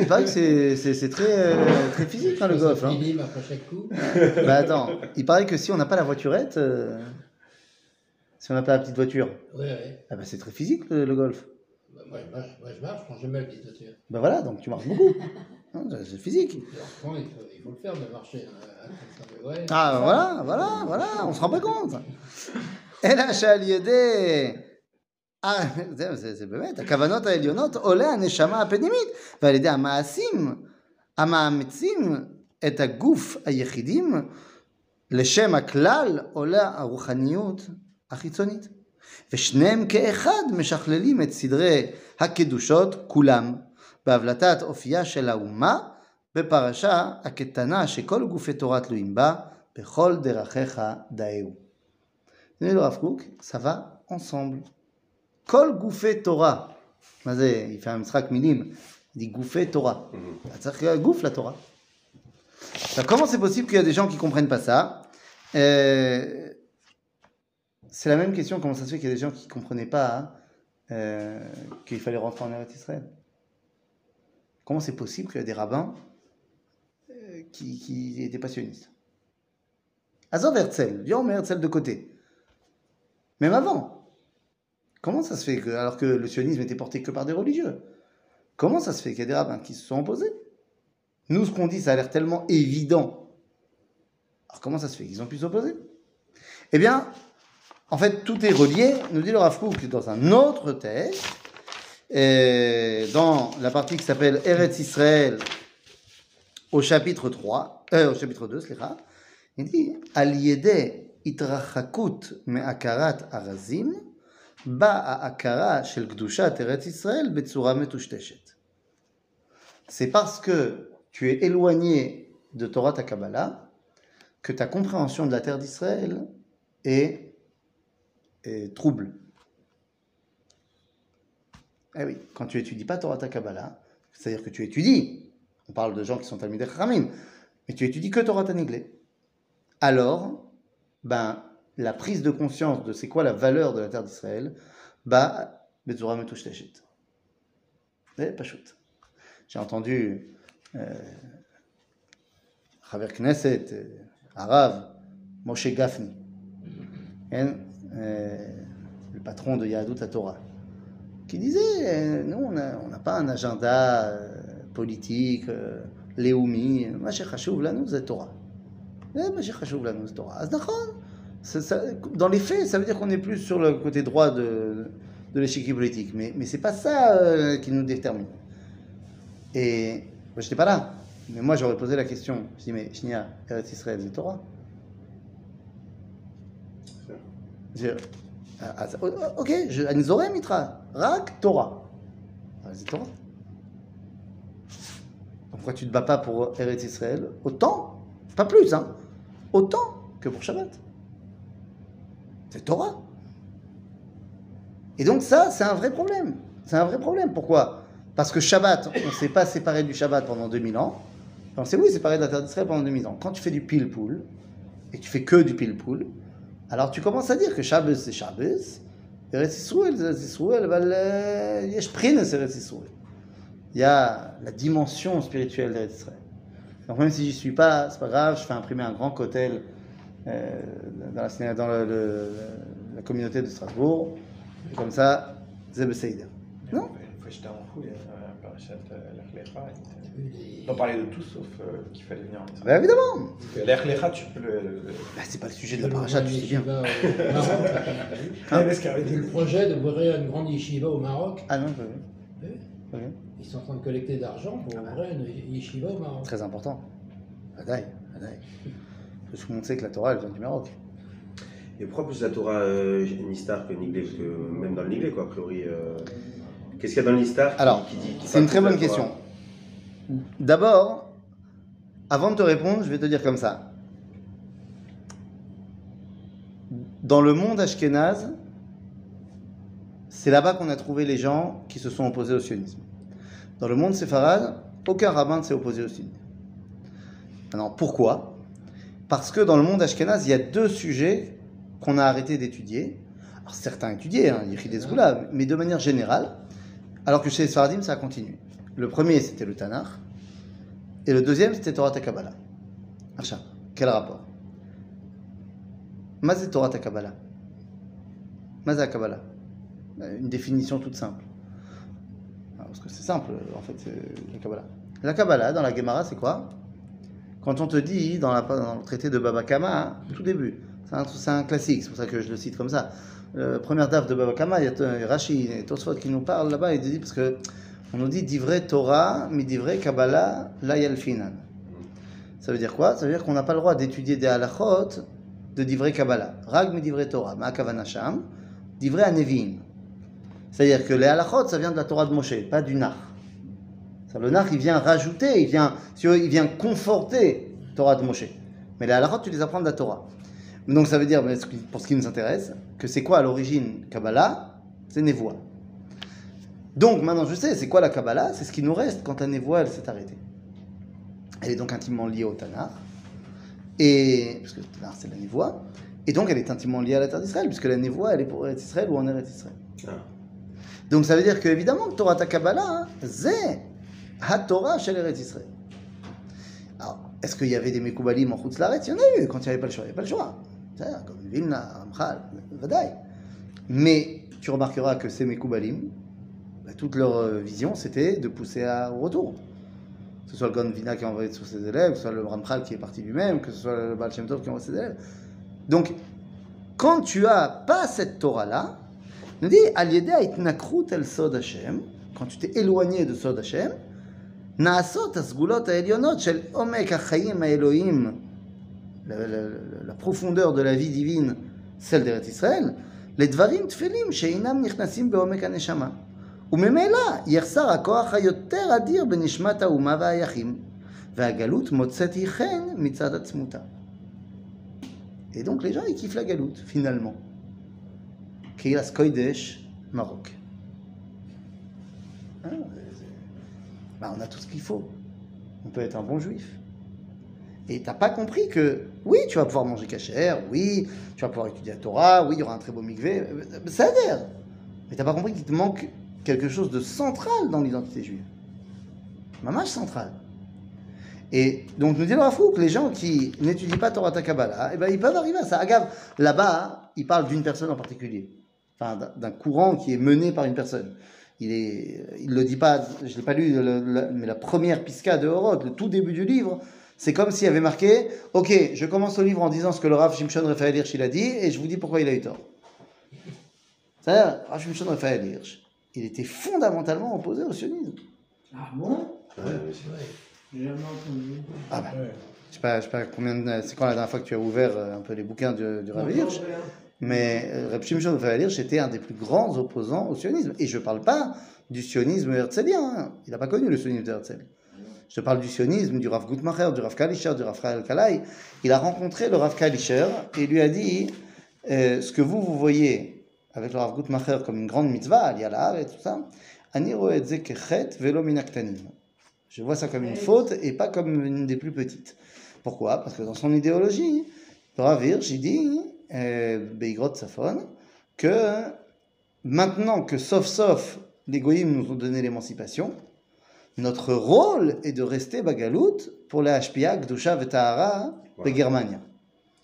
Speaker 1: très, euh, très physique hein, le golf. Hein.
Speaker 3: après chaque coup.
Speaker 1: bah attends, il paraît que si on n'a pas la voiturette, euh, si on n'a pas la petite voiture,
Speaker 3: ouais, ouais.
Speaker 1: Ah bah, c'est très physique le, golf.
Speaker 3: Bah, moi, je marche, moi je marche, prends jamais la petite voiture.
Speaker 1: Bah voilà, donc tu marches beaucoup. (laughs) c'est physique.
Speaker 3: il, faut, il, faut, le faire de marcher.
Speaker 1: Ouais, ah bah, voilà, voilà, voilà, on se rend pas compte. (laughs) Et là, l'idée. זהו, זה, זה באמת, הכוונות העליונות עולה הנשמה הפנימית, ועל ידי המעשים המאמצים את הגוף היחידים, לשם הכלל עולה הרוחניות החיצונית. ושניהם כאחד משכללים את סדרי הקדושות כולם, בהבלטת אופייה של האומה, בפרשה הקטנה שכל גופי תורה תלויים בה, בכל דרכיך דאהו. זה לא הרב קוק, ça va gouffé Torah. Il fait un misrak minim. Il dit gouffé Torah. Qu'il gouffe la Torah. comment c'est possible qu'il y a des gens qui ne comprennent pas ça euh, C'est la même question. Comment ça se fait qu'il y a des gens qui ne comprenaient pas euh, qu'il fallait rentrer en Eretz Israël? Comment c'est possible qu'il y a des rabbins euh, qui, étaient passionnistes? Azov Herzl, viens on met Herzl de côté. Même avant, Comment ça se fait que, alors que le sionisme était porté que par des religieux? Comment ça se fait qu'il y a des rabbins qui se sont opposés? Nous, ce qu'on dit, ça a l'air tellement évident. Alors comment ça se fait qu'ils ont pu s'opposer? Eh bien, en fait, tout est relié, nous dit le Rav dans un autre texte, dans la partie qui s'appelle Eretz Israël, au chapitre 3, euh, au chapitre 2, il dit Al itrachakut me'akarat arazim c'est parce que tu es éloigné de Torah ta Kabbalah que ta compréhension de la terre d'Israël est, trouble. Eh oui, quand tu étudies pas Torah ta Kabbalah, c'est-à-dire que tu étudies, on parle de gens qui sont Talmudei Chachamim, mais tu étudies que Torah Taniglé. Alors, ben, la prise de conscience de c'est quoi la valeur de la terre d'Israël, bah, Betzura Metouch Tachet. Eh, pas shoot. J'ai entendu euh, Knesset, euh, Arav, Moshe Gafni, mhm. hein, euh, le patron de Yahadout à qui disait euh, Nous, on n'a pas un agenda politique, Léoumi, Mashé Khashoub, là, nous, c'est Torah. Eh, nous, c'est Torah ça- ça- dans les faits, ça veut dire qu'on est plus sur le côté droit de, de l'échiquier politique. Mais, mais c'est pas ça euh, qui nous détermine. Et moi, j'étais pas là. Mais moi, j'aurais posé la question. Je dis, mais Shnia, Eretz Israël, c'est Torah Je- ah, ah, ça- oh, oh, Ok, je- אני זורם איתך, רק תורה. אבל זה תורה. Pourquoi tu ne te bats pas pour Eretz Israël Autant, pas plus, hein, autant que pour Shabbat. C'est Torah. Et donc ça, c'est un vrai problème. C'est un vrai problème. Pourquoi? Parce que Shabbat, on ne s'est pas séparé du Shabbat pendant 2000 ans. Enfin, c'est oui, séparé de la terre d'Israël pendant 2000 ans. Quand tu fais du pile-poule, et tu fais que du pile-poule, alors tu commences à dire que Shabbat, c'est Shabbat, bah, il y a la dimension spirituelle d'Eretz Israël. Donc même si j'y suis pas, c'est pas grave, je fais imprimer un grand hôtel dans, la, dans le- le- la communauté de Strasbourg. Et comme ça, c'est Besseïder. Non?
Speaker 2: Il faut jeter un fou, il y a un parachat Lech Lecha.
Speaker 3: T'as vu les-
Speaker 2: On parlait de tout sauf euh, qu'il fallait venir en Israël.
Speaker 1: évidemment
Speaker 2: Parce que Lech Lecha, tu peux le. le-
Speaker 1: Ben, C'est pas le sujet de
Speaker 3: le
Speaker 1: la paracha, tu sais bien.
Speaker 3: au (laughs)
Speaker 2: Ah, qu'avec
Speaker 3: Le projet d'ouvrir une grande yeshiva au Maroc,
Speaker 1: Ah non, Pas vu.
Speaker 3: ils sont en train de collecter d'argent pour ouvrir une yeshiva au Maroc.
Speaker 1: Très important. Adaï, Adaï. Tout le monde sait que la Torah, elle vient du Maroc.
Speaker 4: Et pourquoi plus la Torah euh, Nistar que Niglé Parce que même dans le Niglé, quoi, a priori. euh, Qu'est-ce qu'il y a dans le Nistar qui-
Speaker 1: Alors,
Speaker 4: qui qui
Speaker 1: C'est une très bonne question. D'abord, avant de te répondre, je vais te dire comme ça. Dans le monde ashkénaze, c'est là-bas qu'on a trouvé les gens qui se sont opposés au sionisme. Dans le monde séfarade, aucun rabbin ne s'est opposé au sionisme. Maintenant, pourquoi? Parce que dans le monde ashkénaze, il y a deux sujets qu'on a arrêté d'étudier. Alors certains étudiaient, hein, Yechid et Zgoula, mais de manière générale, alors que chez les Sfaradim, ça a continué. Le premier, c'était le Tanakh, et le deuxième, c'était Torah Takabala. Acha, quel rapport? Mazé Torah Takabala. Mazé Kabbalah. Une définition toute simple. Alors, Parce que c'est simple, en fait, la Kabbalah. La Kabbalah, dans la Gemara, c'est quoi? Quand on te dit, dans, le traité de Baba Kama, hein, tout début, c'est un, classique, c'est pour ça que je le cite comme ça. Euh, première daf de Baba Kama, il y a euh, Rashi et Tosfot qui nous parlent là-bas, il dit parce que on nous dit divrei Torah, mais divrei Kabbalah, la yalfinan. Ça veut dire quoi? Ça veut dire qu'on n'a pas le droit d'étudier des halachot de divrei Kabbalah. Rag mi divrei Torah, ma kavana sham, divrei anevim. C'est-à-dire que les halachot, ça vient de la Torah de Moshe, pas du nar. Le nar, il vient rajouter, il vient, il vient conforter Torah de Moshe. Mais les halachot, tu les apprends de la Torah. Donc ça veut dire, pour ce qui nous intéresse, que c'est quoi à l'origine Kabbalah? C'est Nevoa. Donc maintenant je sais, c'est quoi la Kabbalah? C'est ce qui nous reste quand la Nevoa elle s'est arrêtée. Elle est donc intimement liée au Tanar. Et, parce que le Tanar c'est la Nevoa. Et donc elle est intimement liée à la terre d'Israël, puisque la Nevoa elle est pour Eretz Israël ou en Eretz Israël.
Speaker 4: Ah.
Speaker 1: Donc ça veut dire qu'évidemment que Torah ta Kabbalah, hein, c'est ha-Torah chez Israël. Alors, est-ce qu'il y avait des Mekoubalim en Laaretz Il y en a eu quand il n'y avait pas le choix. Il n'y avait pas le choix. Comme Vilna, Ramchal, Vadaï. Mais tu remarqueras que ces Mekoubalim, bah, toute leur euh, vision, c'était de pousser à- au retour. Que ce soit le Gon Vina qui a envoyé sur ses élèves, que ce soit le Ramchal qui est parti lui-même, que ce soit le Baal Shem qui a envoyé ses élèves. Donc, quand tu as pas cette Torah-là, nous dit, al yedei itnakrut el sod Hashem, quand tu t'es éloigné de sod Hashem, נעשות הסגולות העליונות של עומק החיים האלוהים, la, la- la- la profondeur de la vie divine, celle d'Eretz ישראל, לדברים תפלים שאינם נכנסים בעומק הנשמה. וממילא יחסר הכוח היותר אדיר בנשמת האומה והיחים, והגלות מוצאת היא חן מצד עצמותה. Et donc les gens, ils kiffent la galoute, finalement. Kilas Kodesh, Maroc. Hein, c'est- bah, on a tout ce qu'il faut. On peut être un bon juif. Et t'as pas compris que, oui, tu vas pouvoir manger cachère, oui, tu vas pouvoir étudier la Torah, oui, il y aura un très beau mikvé, euh, ça a l'air. Mais t'as pas compris qu'il te manque quelque chose de central dans l'identité juive. Mamash central. Et donc nous dit le Rafouk, les gens qui n'étudient pas Torah ta Kabbalah, eh ben, ils peuvent arriver à ça. Agave, là-bas, il parle d'une personne en particulier, enfin d'un courant qui est mené par une personne. Il est, il le dit pas, je l'ai pas lu, le- le- mais la première pisca de Horod, le tout début du livre, c'est comme s'il y avait marqué, ok, je commence au livre en disant ce que le Rav Shimshon Raphaël Hirsch il a dit, et je vous dis pourquoi il a eu tort. C'est-à-dire, Rav Shimshon Raphaël Hirsch, il était fondamentalement opposé au sionisme.
Speaker 5: Ah bon
Speaker 4: Ouais,
Speaker 3: Ouais.
Speaker 5: J'ai jamais entendu.
Speaker 1: Ah bah, je sais pas, je sais pas combien, de- c'est quand la dernière fois que tu as ouvert euh, un peu les bouquins du, du Rav Hirsch, mais euh, Reb Shimshon Raphaël Hirsch était un des plus grands opposants au sionisme. Et je parle pas du sionisme herzlien, hein. il n'a pas connu le sionisme de Herzl. Je parle du sionisme, du Rav Gutmacher, du Rav Kalischer, du Rav Kalai. Il a rencontré le Rav Kalischer et lui a dit euh, ce que vous, vous voyez avec le Rav Gutmacher comme une grande mitzvah, al et tout ça. Je vois ça comme une faute et pas comme une des plus petites. Pourquoi? Parce que dans son idéologie, le Rav Hirsch, il dit, Beigrot Safon, que maintenant que sauf sauf les goyim nous ont donné l'émancipation, notre rôle est de rester bagalout pour les HPA, Gdusha et Tahara de
Speaker 2: Voilà.
Speaker 1: Germania.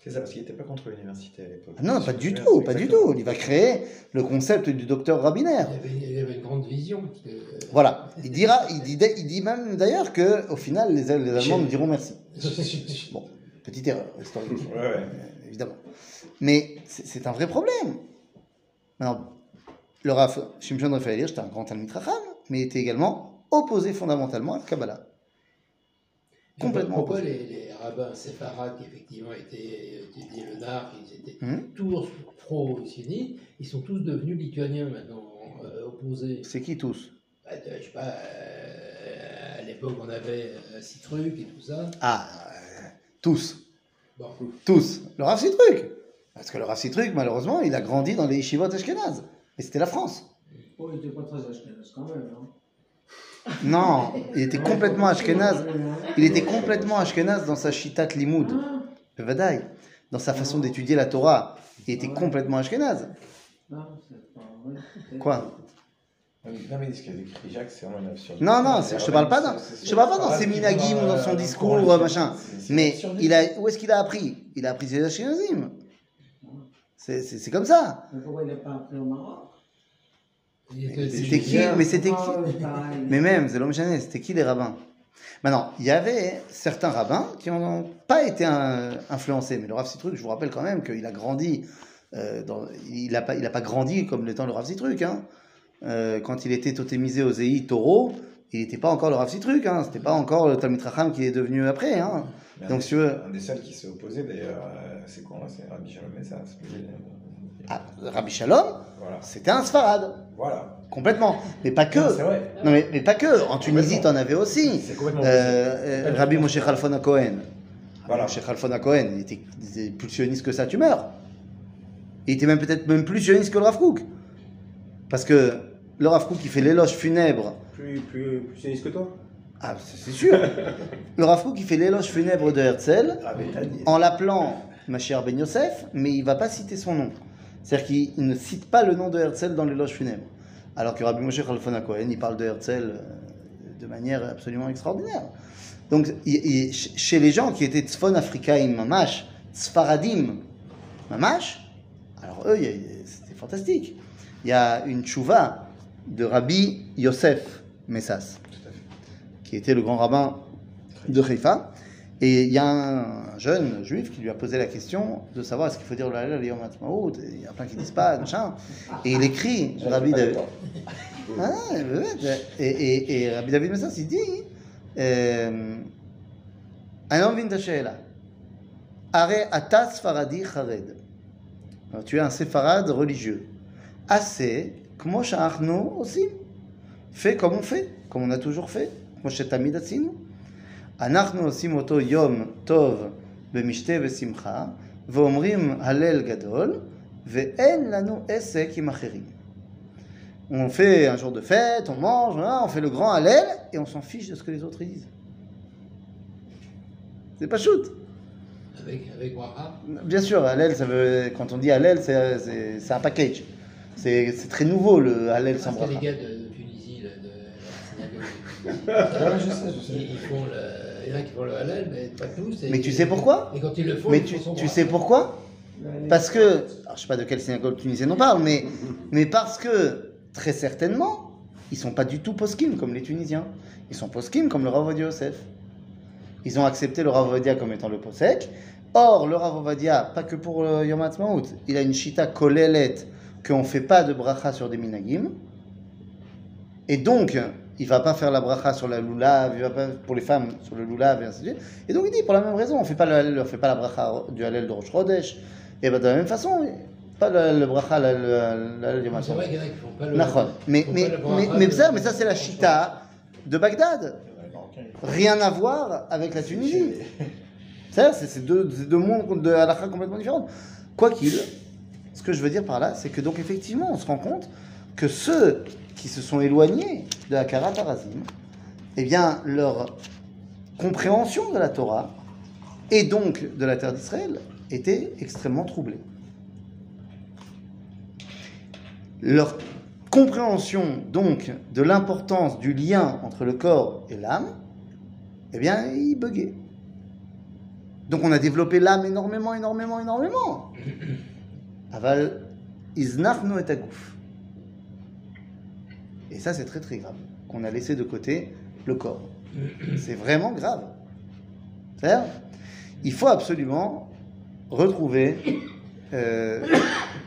Speaker 2: C'est ça, parce qu'il n'était pas contre l'université à l'époque.
Speaker 1: Ah Non, pas du tout, pas du tout. Il va créer le concept du docteur Rabiner.
Speaker 3: Il avait, il avait une grande vision. que-
Speaker 1: Voilà. Il dira, il dit, il dit même d'ailleurs que au final les, les Allemands nous diront merci. (laughs) Bon, petite erreur historique,
Speaker 2: Ouais, ouais.
Speaker 1: Évidemment. Mais c'est un vrai problème. Maintenant, le Rav Shimshon Raphaël Hirsch était un grand Racham, mais il était également opposé fondamentalement à la Kabbalah. Complètement
Speaker 3: Pourquoi
Speaker 1: opposé.
Speaker 3: les, les rabbins séfarades qui effectivement étaient étudiés le Nar, ils étaient
Speaker 1: Mhm.
Speaker 3: tous pro-sionistes, ils sont tous devenus lituaniens maintenant, euh, opposés.
Speaker 1: C'est qui tous?
Speaker 3: Bah, je sais pas, euh, à l'époque on avait euh, Citruc et tout ça.
Speaker 1: Ah, euh, tous.
Speaker 3: Bon,
Speaker 1: Tous. Le Rav Citruc. Parce que le Rav malheureusement, il a grandi dans les yeshivot ashkénazes. Mais c'était la France.
Speaker 5: Oh, il était pas très ashkenaz quand même. Hein.
Speaker 1: Non, il était complètement ashkénaze. Il était complètement ashkénaze dans sa shitat limoud.
Speaker 5: Ah,
Speaker 1: Bevadaï. Dans sa façon d'étudier la Torah. Il était complètement ashkénaze.
Speaker 5: non, c'est pas vrai.
Speaker 1: Quoi?
Speaker 2: Non, mais ce qu'a écrit Jacques, c'est vraiment une absurdité.
Speaker 1: Non, non, je te parle pas dans, je te parle pas dans ses minagim ou dans son discours, machin. Mais il a, où est-ce qu'il a appris? Il a appris ses ashkénazim. C'est- comme ça.
Speaker 5: Mais pourquoi il n'est pas appris au Maroc?
Speaker 1: C'était qui? Mais c'était qui? Mais même, c'est l'homme chané, c'était qui les rabbins? Maintenant, il y avait certains rabbins qui n'ont pas été euh, influencés, mais le Rav Citruc, je vous rappelle quand même qu'il a grandi, euh, dans- il n'a pas, il a pas grandi comme l'étant le Rav Citruc. Hein. Euh, quand il était totémisé au Zei Taureau, il n'était pas encore le Rav Citruc, hein. c'était pas encore le Talmid Racham qui est devenu après. Hein.
Speaker 2: Mais un
Speaker 1: Donc, si tu veux-
Speaker 2: Un des seuls qui s'est opposé, d'ailleurs, euh, c'est quoi C'est Rabbi Shalom Messa.
Speaker 1: Ah, Rabbi Shalom,
Speaker 2: Voilà.
Speaker 1: c'était un Sfarad,
Speaker 2: Voilà.
Speaker 1: complètement, mais pas que.
Speaker 2: Non, C'est vrai.
Speaker 1: Non, mais, mais pas que. En Tunisie, tu en avais aussi.
Speaker 2: C'est complètement
Speaker 1: Euh, euh, Rabbi Moshe Khalfon Cohen.
Speaker 2: Voilà.
Speaker 1: Moshe Khalfon Cohen, il était, il était plus sioniste que ça, tu meurs. Il était même peut-être même plus sioniste que le Rav Kook. Parce que le Rav Kook, il fait l'éloge funèbre.
Speaker 4: Plus, plus, plus sioniste que toi
Speaker 1: Ah, c'est sûr. (laughs) le Rav Kook, il fait l'éloge funèbre de Herzl
Speaker 2: Ah,
Speaker 1: en l'appelant Machir Ben Yosef, mais il va pas citer son nom. C'est-à-dire qu'il il ne cite pas le nom de Herzl dans l'éloge funèbre. Alors que Rabbi Moshe Khalfon Cohen, il parle de Herzl euh, de manière absolument extraordinaire. Donc, il- il- ch- chez les gens qui étaient Tzfon Africaïm Mamash, Tzfaradim Mamash, alors eux, c'était fantastique. Il y a une tchouva de Rabbi Yosef Messas, qui était le grand rabbin de Haïfa. Et il y a un jeune juif qui lui a posé la question de savoir est-ce qu'il faut dire la le Yom Il y a plein qui disent pas, machin. Et il écrit, Rabbi David. Ah et, Rabbi David Messas, il dit euh, Un homme vient de Are atas faradi. Tu es un séfarade religieux. Assez כמו שאנחנו עושים. Fais comme on fait, comme on a toujours fait, כמו שתמיד עשינו. אנחנו עושים אותו יום טוב במשתה ושמחה, ואומרים הלל גדול, ואין לנו עסק עם אחרים. On fait un jour de fête, on mange, voilà, on fait le grand Hallel, et on s'en fiche de ce que les autres disent. C'est pas shoot.
Speaker 3: avec, avec Wahab.
Speaker 1: Bien sûr, Hallel, ça veut, quand on dit Hallel, c'est- c'est c'est un package. C'est c'est très nouveau le Hallel sans
Speaker 3: Parce que les
Speaker 1: bracha.
Speaker 3: gars de Tunisie, de la synagogue, (laughs)
Speaker 2: je sais, je sais.
Speaker 3: ils, ils font le, il y en a qui font le halal, mais pas tous.
Speaker 1: Mais tu sais pourquoi
Speaker 3: Et quand ils le font,
Speaker 1: Mais
Speaker 3: ils
Speaker 1: tu,
Speaker 3: font son
Speaker 1: tu
Speaker 3: bracha.
Speaker 1: sais pourquoi Parce que, alors, je ne sais pas de quelle synagogue tunisienne on parle, mais, mais parce que, très certainement, ils ne sont pas du tout poskim comme les Tunisiens. Ils sont poskim comme le Rav Yosef. Ils ont accepté le Rav Ovadia comme étant le posek. Or, le Rav Ovadia, pas que pour le Yom Ha'atzmaut, il a une shita kolelet qu'on ne fait pas de bracha sur des minagim. Et donc, il va pas faire la bracha sur la lulav, il va pas pour les femmes sur le lulav et ainsi de suite. Et donc il dit pour la même raison, on fait pas le, on fait pas la bracha du halel de Rosh Chodesh. Et ben de la même façon, pas le, le bracha le, le, le
Speaker 3: C'est vrai qu'il font pas le.
Speaker 1: Mais mais
Speaker 3: pas le
Speaker 1: mais, mais ça, mais ça c'est la chita de Bagdad. Rien à voir avec la Tunisie. C'est deux, mondes de halakha complètement différents. Quoi qu'il, ce que je veux dire par là, c'est que donc effectivement, on se rend compte que ceux qui se sont éloignés de la Karat Harazim, eh bien, leur compréhension de la Torah et donc de la terre d'Israël était extrêmement troublée. Leur compréhension donc de l'importance du lien entre le corps et l'âme, eh bien, ils buguaient. Donc on a développé l'âme énormément, énormément, énormément. Aval, iznachnu et agouf. Et ça, c'est très très grave, qu'on a laissé de côté le corps. C'est vraiment grave. C'est-à-dire, il faut absolument retrouver euh,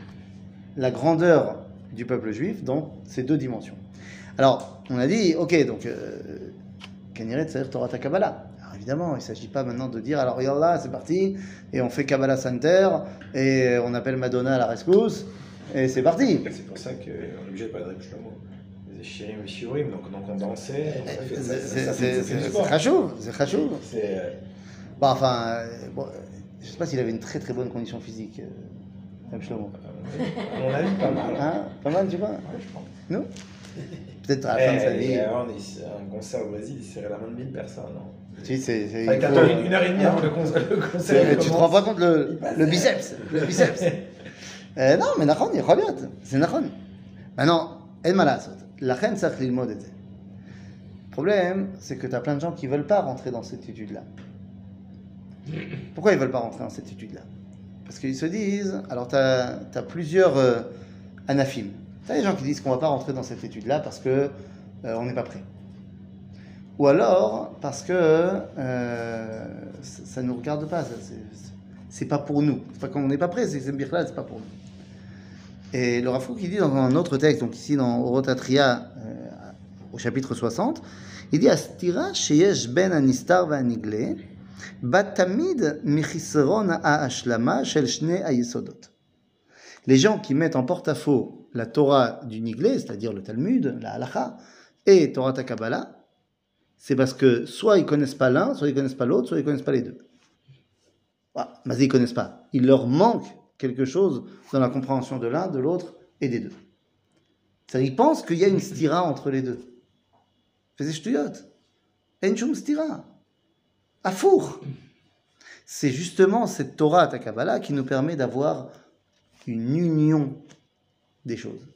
Speaker 1: (coughs) la grandeur du peuple juif dans ces deux dimensions. Alors, on a dit, ok, donc, euh, Kaniret, c'est-à-dire Torah Kabbalah. Évidemment, il ne s'agit pas maintenant de dire, alors regarde là, c'est parti, et on fait Kabbalah Center, et on appelle Madonna à la rescousse, et c'est parti.
Speaker 2: C'est pour ça qu'on est obligé de parler de Shlomo. Les Shirim et Shiurim, donc, donc on dansait. on a
Speaker 1: C'est
Speaker 2: ça-
Speaker 1: c'est-. C'est,
Speaker 2: euh,
Speaker 1: Bon, enfin, euh, bon, euh, je sais pas s'il avait une très très bonne condition physique, euh, Reb Shlomo.
Speaker 2: à mon avis, pas mal.
Speaker 1: Hein? Pas mal, tu vois
Speaker 2: Ouais, je pense.
Speaker 1: Non? Peut-être à la fin de sa
Speaker 2: Eh,
Speaker 1: vie.
Speaker 2: on un concert au Brésil, il serrait la main de 1000 personnes. non?
Speaker 1: Tu sais, c'est- c'est-
Speaker 2: Avec
Speaker 1: il faut-
Speaker 2: attends, une, une heure et demie avant le concert. Le concert
Speaker 1: C'est-
Speaker 2: il
Speaker 1: tu te
Speaker 2: commence.
Speaker 1: rends pas compte le,
Speaker 2: Il passe.
Speaker 1: le biceps (laughs) Le biceps Euh, Non, mais נכון, יכול להיות, c'est נכון. Maintenant, אין מה לעשות. לכן צריך ללמוד את זה. Le problème, c'est que tu as plein de gens qui veulent pas rentrer dans cette étude-là. Pourquoi ils veulent pas rentrer dans cette étude-là Parce qu'ils se disent, alors tu as, plusieurs euh, anaphim. Tu as des gens qui disent qu'on va pas rentrer dans cette étude-là parce que euh, on n'est pas prêt. Ou alors parce que euh, ça, ça nous regarde pas, c'est- pas pour nous. C'est pas qu'on n'est pas prêt, c'est c'est pas pour nous. Et le Rafouk qui dit dans un autre texte, donc ici dans Orotatria, euh, au chapitre 60, il dit Astira sheyesh ben anistar batamid michisron shel shne ha'yesodot. Les gens qui mettent en porte-à-faux la Torah du Niglé, c'est-à-dire le Talmud, la Halacha, et Torah ta Kabbalah, c'est parce que soit ils connaissent pas l'un, soit ils connaissent pas l'autre, soit ils connaissent pas les deux. Mais ils connaissent pas. Il leur manque quelque chose dans la compréhension de l'un, de l'autre et des deux. C'est-à-dire, ils pensent qu'il y a une stira entre les deux. Fais shtuyot. En shum stira. À four. C'est justement cette Torah ta Kabbalah qui nous permet d'avoir une union des choses.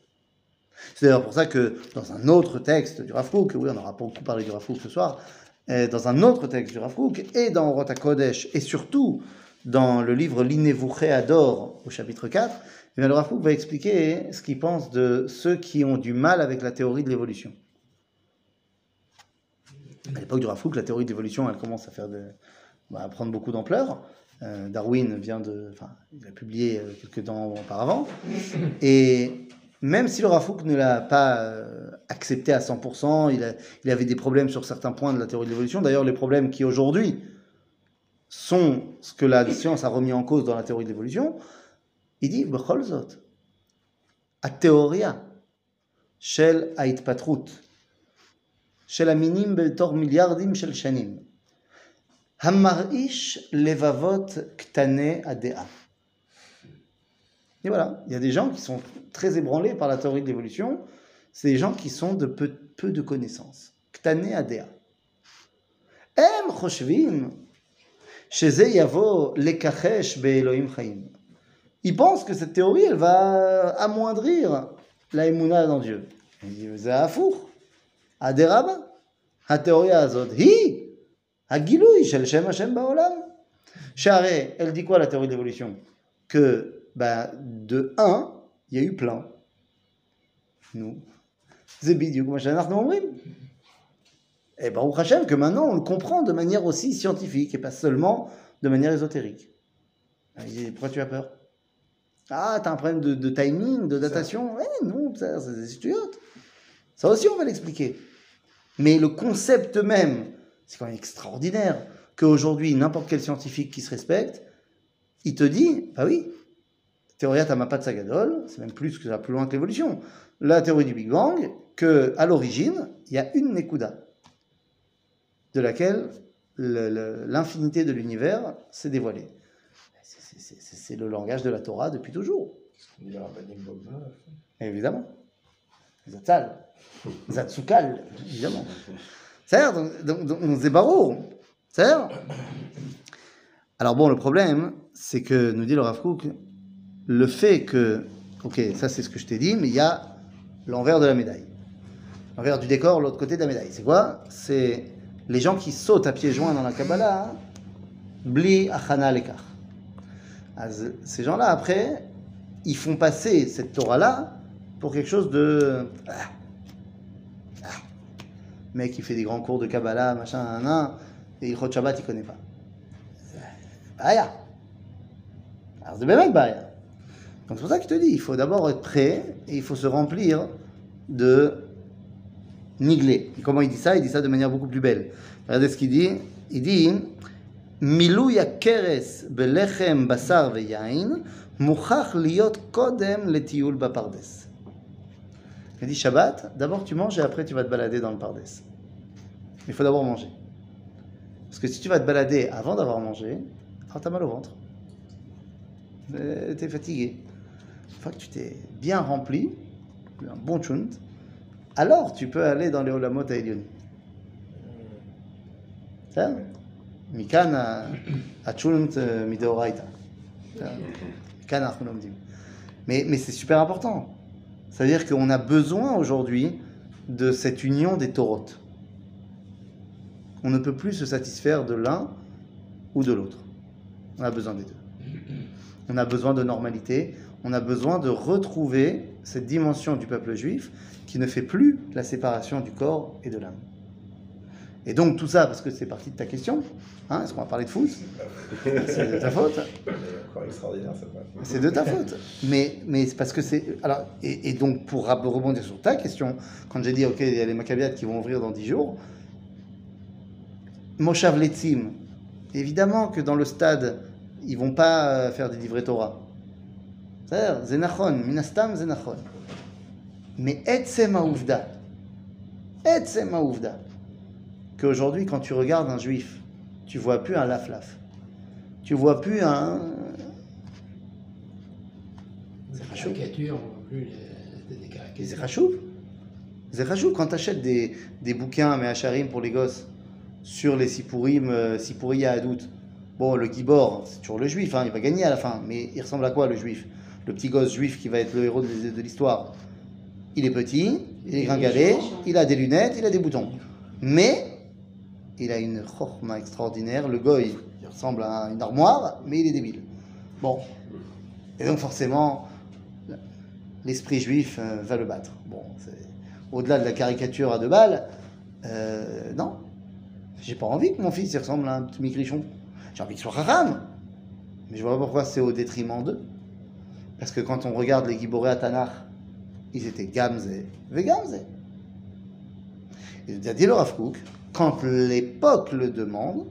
Speaker 1: C'est d'ailleurs pour ça que dans un autre texte du Rav Kook, oui, on aura beaucoup parlé du Rav Kook ce soir, euh, dans un autre texte du Rav Kook, et dans Rota Kodesh, et surtout dans le livre L'Inevuché Ador, au chapitre 4, eh le Rav Kook va expliquer ce qu'il pense de ceux qui ont du mal avec la théorie de l'évolution. À l'époque du Rav Kook, la théorie de l'évolution, elle commence à, faire de, bah, à prendre beaucoup d'ampleur. Euh, Darwin vient de, enfin, il a publié euh, quelques temps auparavant, et même si le Rafouk ne l'a pas euh, accepté à 100%, il, avait des problèmes sur certains points de la théorie de l'évolution. D'ailleurs, les problèmes qui aujourd'hui sont ce que la science a remis en cause dans la théorie de l'évolution, il dit Becholzot, a théoria, shel patrut, shel aminim betor milliardim shel shanim, hammarish levavot ktane adea. Et voilà, il y a des gens qui sont très ébranlés par la théorie de l'évolution. C'est des gens qui sont de peu, peu de connaissances. Ktane adea. Em choshvim, שזה יבוא לכחש באלוהים חיים. Ils pensent que cette théorie, elle va amoindrir la émouna dans Dieu. Il dit, זה ההפוך. אדרבה, התיאוריה הזאת היא הגילוי של שם השם בעולם. שהרי, elle dit quoi la théorie de l'évolution Que bah, de 1, il y a eu plein. Nous. Et bien, au Hachem, que maintenant on le comprend de manière aussi scientifique et pas seulement de manière ésotérique. Ah, il dit, pourquoi tu as peur? Ah, t'as un problème de, timing, de datation Eh non, c'est des idiotes. Ça aussi, on va l'expliquer. Mais le concept même, c'est quand même extraordinaire qu'aujourd'hui, n'importe quel scientifique qui se respecte, il te dit, bah oui, théorie Tamapat Sagadol, c'est même plus que ça plus loin que l'évolution. La théorie du Big Bang, que à l'origine, il y a une Nekuda, de laquelle le- le- l'infinité de l'univers s'est dévoilée. C'est- le langage de la Torah depuis toujours. Évidemment. Zatzal. Zatzukal, évidemment. C'est-à-dire, donc, donc, c'est barreau. C'est-à-dire Alors bon, le problème, c'est que, nous dit le Rav le fait que, ok, ça c'est ce que je t'ai dit, mais il y a l'envers de la médaille. L'envers du décor, l'autre côté de la médaille. C'est quoi? C'est les gens qui sautent à pieds joints dans la Kabbalah, hein, bli achana lekar. Az- Ces gens-là, après, ils font passer cette Torah-là pour quelque chose de... Ah. Ah. Mec qui fait des grands cours de Kabbalah, machin, nan, nan, et il Shabbat, il connaît pas. Baya. Alors c'est bien Baya. Donc c'est pour ça qu'il te dit, il faut d'abord être prêt et il faut se remplir de niglé. Et comment il dit ça? Il dit ça de manière beaucoup plus belle. Regardez ce qu'il dit. Il dit keres belechem basar veyain muchach liot kodem letioul bapardes. Il dit Shabbat, d'abord tu manges et après tu vas te balader dans le pardes. Il faut d'abord manger. Parce que si tu vas te balader avant d'avoir mangé, alors t'as mal au ventre. Euh, t'es fatigué Une fois que tu t'es bien rempli, un bon chunt, alors tu peux aller dans les olamot à Elion. Ça מכאן ה- הצ'ולנט אה, מדאורייתא. מכאן אנחנו לומדים. Mais, mais c'est super important. C'est-à-dire qu'on a besoin aujourd'hui de cette union des taurotes. On ne peut plus se satisfaire de l'un ou de l'autre. On a besoin des deux. On a besoin de normalité. on a besoin de retrouver cette dimension du peuple juif qui ne fait plus la séparation du corps et de l'âme. Et donc tout ça, parce que c'est parti de ta question, hein, est-ce qu'on va parler de foot? C'est de ta faute.
Speaker 2: C'est
Speaker 1: de ta faute. Mais, mais c'est parce que c'est. Alors, et, et donc, pour rebondir sur ta question, quand j'ai dit, OK, il y a les Maccabiades qui vont ouvrir dans 10 jours, Moshav Letzim, évidemment que dans le stade, ils vont pas euh, faire des livrets Torah. C'est-à-dire, Zenachon, Minastam, Zenachon. Mais Etzem Aouvda, Etzem Aouvda, qu'aujourd'hui, quand tu regardes un juif, tu vois plus un laf-laf. Tu vois plus un. C'est quand tu achètes des, des bouquins, mais Hacharim pour les gosses, sur les Sipourim, euh, Sipouria à doute. Bon, le Gibor, c'est toujours le juif, hein, il va gagner à la fin, mais il ressemble à quoi le juif? Le petit gosse juif qui va être le héros de, de l'histoire. Il est petit, il est gringalé, il a des lunettes, il a des boutons. Mais il a une chorma extraordinaire. Le goy, il ressemble à une armoire, mais il est débile. Bon. Et donc forcément, l'esprit juif euh, va le battre. Bon, au-delà de la caricature à deux balles, euh, non. J'ai pas envie que mon fils il ressemble à un petit micrichon. J'ai envie qu'il soit haram. Mais je vois pas pourquoi c'est au détriment d'eux. Parce que quand on regarde les Giboré à Tanakh, ils étaient gamze et gamze. Et il a dit le Rav Kook, quand l'époque le demande,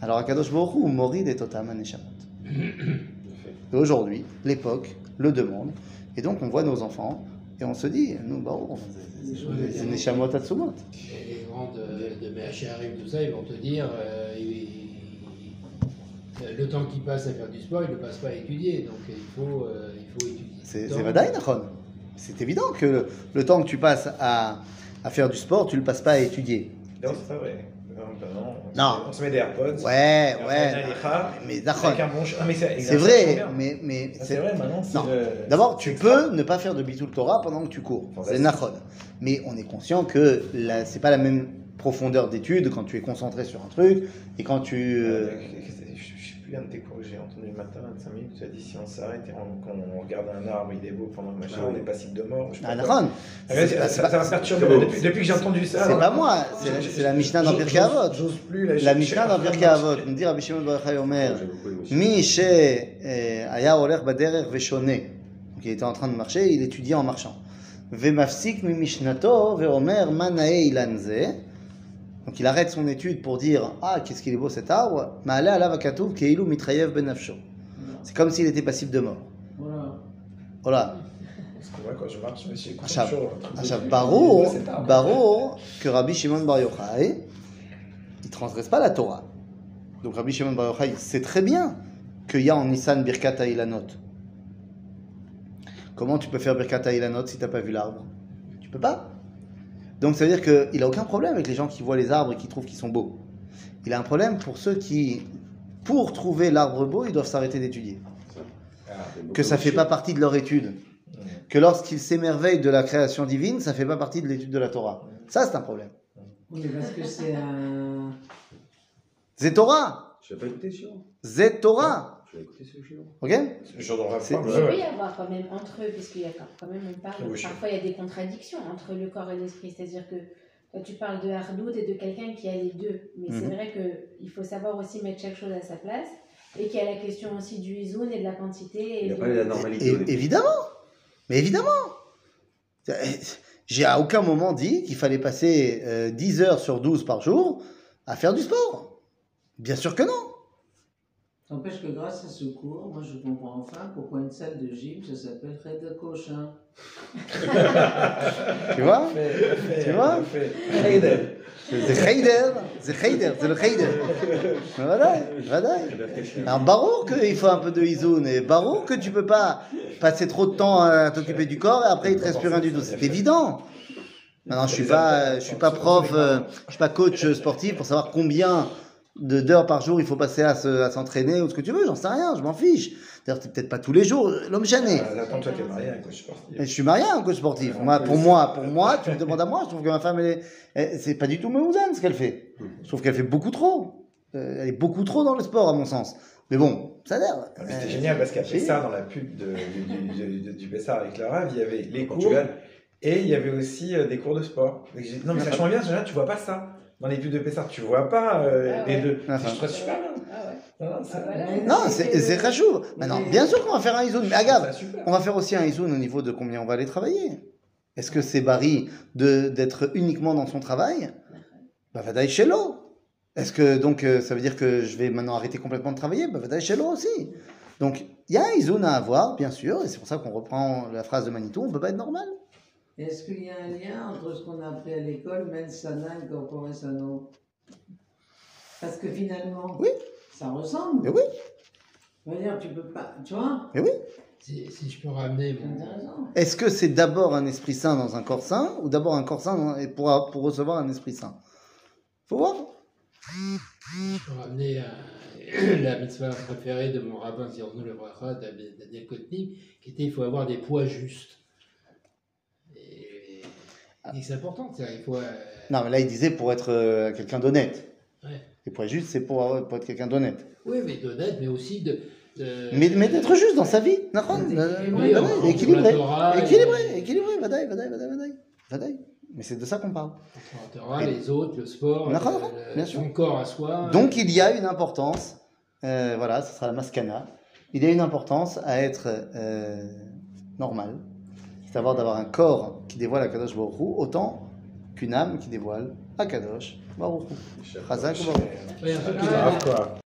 Speaker 1: alors Akadosh Baruch Hu morid et totam neshamot. (coughs) Et aujourd'hui, l'époque le demande, et donc on voit nos enfants, et on se dit, nous, bah, oh, c'est- neshamot atsumot.
Speaker 3: Et les grands de, de tout ça, ils vont te dire euh, le temps qu'ils passent à faire du sport, ils ne le passent pas à étudier. Donc il faut, euh, il faut étudier.
Speaker 1: C'est c'est vadaï, Nachon. C'est évident que le, le temps que tu passes à, à faire du sport, tu le passes pas à étudier.
Speaker 2: Non, c'est pas vrai. Non, non, on se met- des AirPods.
Speaker 1: Ouais, ouais. Mais
Speaker 2: ch- Ah, c'est
Speaker 1: vrai, mais, mais
Speaker 2: Ah, C'est vrai, maintenant, le-
Speaker 1: D'abord, tu
Speaker 2: extra.
Speaker 1: peux ne pas faire de bitul Torah pendant que tu cours. C'est nachon. Mais on est conscient que la- c'est pas la même profondeur d'étude quand tu es concentré sur un truc et quand tu. euh,
Speaker 2: Euh, plus, un de tes cours que j'ai entendu le matin, 25 minutes, tu as dit si on s'arrête et on, on, regarde un arbre, il est beau pendant le machin,
Speaker 4: ah
Speaker 2: on est passible de mort. Je
Speaker 1: ah,
Speaker 2: un
Speaker 1: run
Speaker 2: ah, Ça m'a perturbé. Depuis, que j'ai entendu ça.
Speaker 1: C'est pas hein. moi, c'est la, Mishnah dans Avot.
Speaker 2: J'ose plus
Speaker 1: la Mishnah dans Avot. Me dit Rabbi Shimon Barachai Omer eh, Aya Oler Baderer Veshone. Donc il était en train de marcher, il étudiait en marchant. Vemafsik mi Mishnato Veomer Manae Ilanze. Donc il arrête son étude pour dire Ah, qu'est-ce qu'il est beau cet arbre ben C'est comme s'il était passible de mort.
Speaker 5: Voilà.
Speaker 1: Voilà.
Speaker 2: Quand je marche, Baro,
Speaker 1: Baro, que Rabbi Shimon Bar Yochai, il ne transgresse pas la Torah. Donc Rabbi Shimon Bar Yochai sait très bien qu'il y a en Nissan Birkat Ailanot. Comment tu peux faire Birkat Ailanot si tu n'as pas vu l'arbre? Tu peux pas? Donc ça veut dire qu'il n'a aucun problème avec les gens qui voient les arbres et qui trouvent qu'ils sont beaux. Il a un problème pour ceux qui, pour trouver l'arbre beau, ils doivent s'arrêter d'étudier. Que ça fait pas partie de leur étude. Que lorsqu'ils s'émerveillent de la création divine, ça fait pas partie de l'étude de la Torah. Ça, c'est un problème.
Speaker 5: Oui, mais parce que c'est un.
Speaker 1: C'est Torah.
Speaker 4: Pas.
Speaker 1: C'est. Ok
Speaker 2: genre
Speaker 1: C'est-
Speaker 6: Il peut y avoir quand même entre eux, puisqu'il y a quand même, on parle,
Speaker 2: Oui,
Speaker 6: parfois il y a des contradictions entre le corps et l'esprit. C'est-à-dire que toi, tu parles de Hardout et de quelqu'un qui a les deux. Mais c'est
Speaker 1: Mhm.
Speaker 6: vrai qu'il faut savoir aussi mettre chaque chose à sa place. Et qu'il y a la question aussi du isoun et de la quantité. Et
Speaker 4: Il a
Speaker 6: de-
Speaker 4: parlé de la normalité.
Speaker 1: Et- évidemment. Mais évidemment. J'ai à aucun moment dit qu'il fallait passer euh, 10 heures sur 12 par jour à faire du sport. Bien sûr que non.
Speaker 5: N'empêche que grâce à ce cours, moi je comprends enfin pourquoi une salle de gym ça s'appelle Red Cochin.
Speaker 1: Tu vois? Tu vois? C'est Heider. C'est Heider. C'est le Heider. Voilà. Voilà. Alors, barreau qu'il faut un peu de isoun et barreau que tu peux pas passer trop de temps à t'occuper du corps et après il te reste plus rien du tout. C'est évident. Maintenant, je suis pas, je suis pas prof, euh, je suis pas coach sportif pour savoir combien de d'heures par jour il faut passer à se- à s'entraîner ou ce que tu veux. J'en sais rien, je m'en fiche. D'ailleurs, c'est peut-être pas tous les jours. L'homme jamais.
Speaker 2: Ah, Attends, toi, t'es marié avec un coach sportif.
Speaker 1: Et je suis marié à un coach sportif. Moi, pour moi, pour moi, tu me demandes à moi, je trouve que ma femme, elle est, elle- c'est pas du tout Meouzan ce qu'elle fait. Je trouve qu'elle fait beaucoup trop. Euh, elle est beaucoup trop dans le sport, à mon sens. Mais bon, ça a l'air.
Speaker 2: Mais C'était
Speaker 1: Euh,
Speaker 2: génial parce qu'après ça, dans la pub de, du, du, du, du Bessar avec Lara, il y avait les cours et il y avait aussi euh, des cours de sport. Et j'ai dit, non, mais ça change bien, tu vois pas ça. Dans les de Bessar, tu vois pas euh,
Speaker 6: Ah
Speaker 2: les
Speaker 6: ouais.
Speaker 2: deux.
Speaker 1: Ah,
Speaker 2: je trouve super bien.
Speaker 6: Ah ouais.
Speaker 2: Non,
Speaker 6: Ah, voilà.
Speaker 1: C'est c'est rachou. Maintenant,
Speaker 5: Mais-
Speaker 1: bien sûr qu'on va faire un isoun. Mais
Speaker 2: je
Speaker 1: regarde, on va faire aussi un isoun au niveau de combien on va aller travailler. Est-ce que c'est Barry de- d'être uniquement dans son travail? Bah, va chez l'eau. Est-ce que donc euh, ça veut dire que je vais maintenant arrêter complètement de travailler? Bah, va chez l'eau aussi. Donc, il y a un isoun à avoir, bien sûr, et c'est pour ça qu'on reprend la phrase de Manitou on peut pas être normal.
Speaker 5: Est-ce qu'il y a un lien entre ce qu'on a appris à l'école, mensana et corpore sano Parce que finalement,
Speaker 1: Oui.
Speaker 5: ça ressemble.
Speaker 1: Mais oui,
Speaker 5: Je veux dire, tu peux pas. Tu vois
Speaker 1: mais oui.
Speaker 3: Si, si je peux ramener
Speaker 5: C'est
Speaker 3: mon,
Speaker 5: intéressant.
Speaker 1: Est-ce que c'est d'abord un esprit saint dans un corps saint ou d'abord un corps saint dans- et pour, pour recevoir un esprit saint? Faut voir.
Speaker 3: Je peux ramener un- (clears throat) la mitzvah préférée de mon rabbin Zirno le Bracha, Daniel Kotny, qui était il faut avoir des poids justes. Et c'est important, il faut. euh,
Speaker 1: Non, mais là, il disait pour être euh, quelqu'un d'honnête.
Speaker 3: Ouais.
Speaker 1: Et pour être juste, c'est pour, être quelqu'un d'honnête.
Speaker 3: oui, mais d'honnête, mais aussi de. de-
Speaker 1: Mais, mais d'être juste dans sa vie. Euh, équilibré. Équilibré, équilibré. Vadaï, vadaï, vadaï, vadaï. Mais c'est de ça qu'on parle.
Speaker 3: Torah, les autres, le sport,
Speaker 1: D'accord,
Speaker 3: le- le-
Speaker 1: bien sûr.
Speaker 3: son corps à soi.
Speaker 1: Donc il y a une importance, euh, voilà, ce sera la mascana, il y a une importance à être euh, normal, c'est-à-dire d'avoir un corps qui dévoile Akadosh Baruch Hu, autant qu'une âme qui dévoile Akadosh Baruch Hu. Chazak Baruch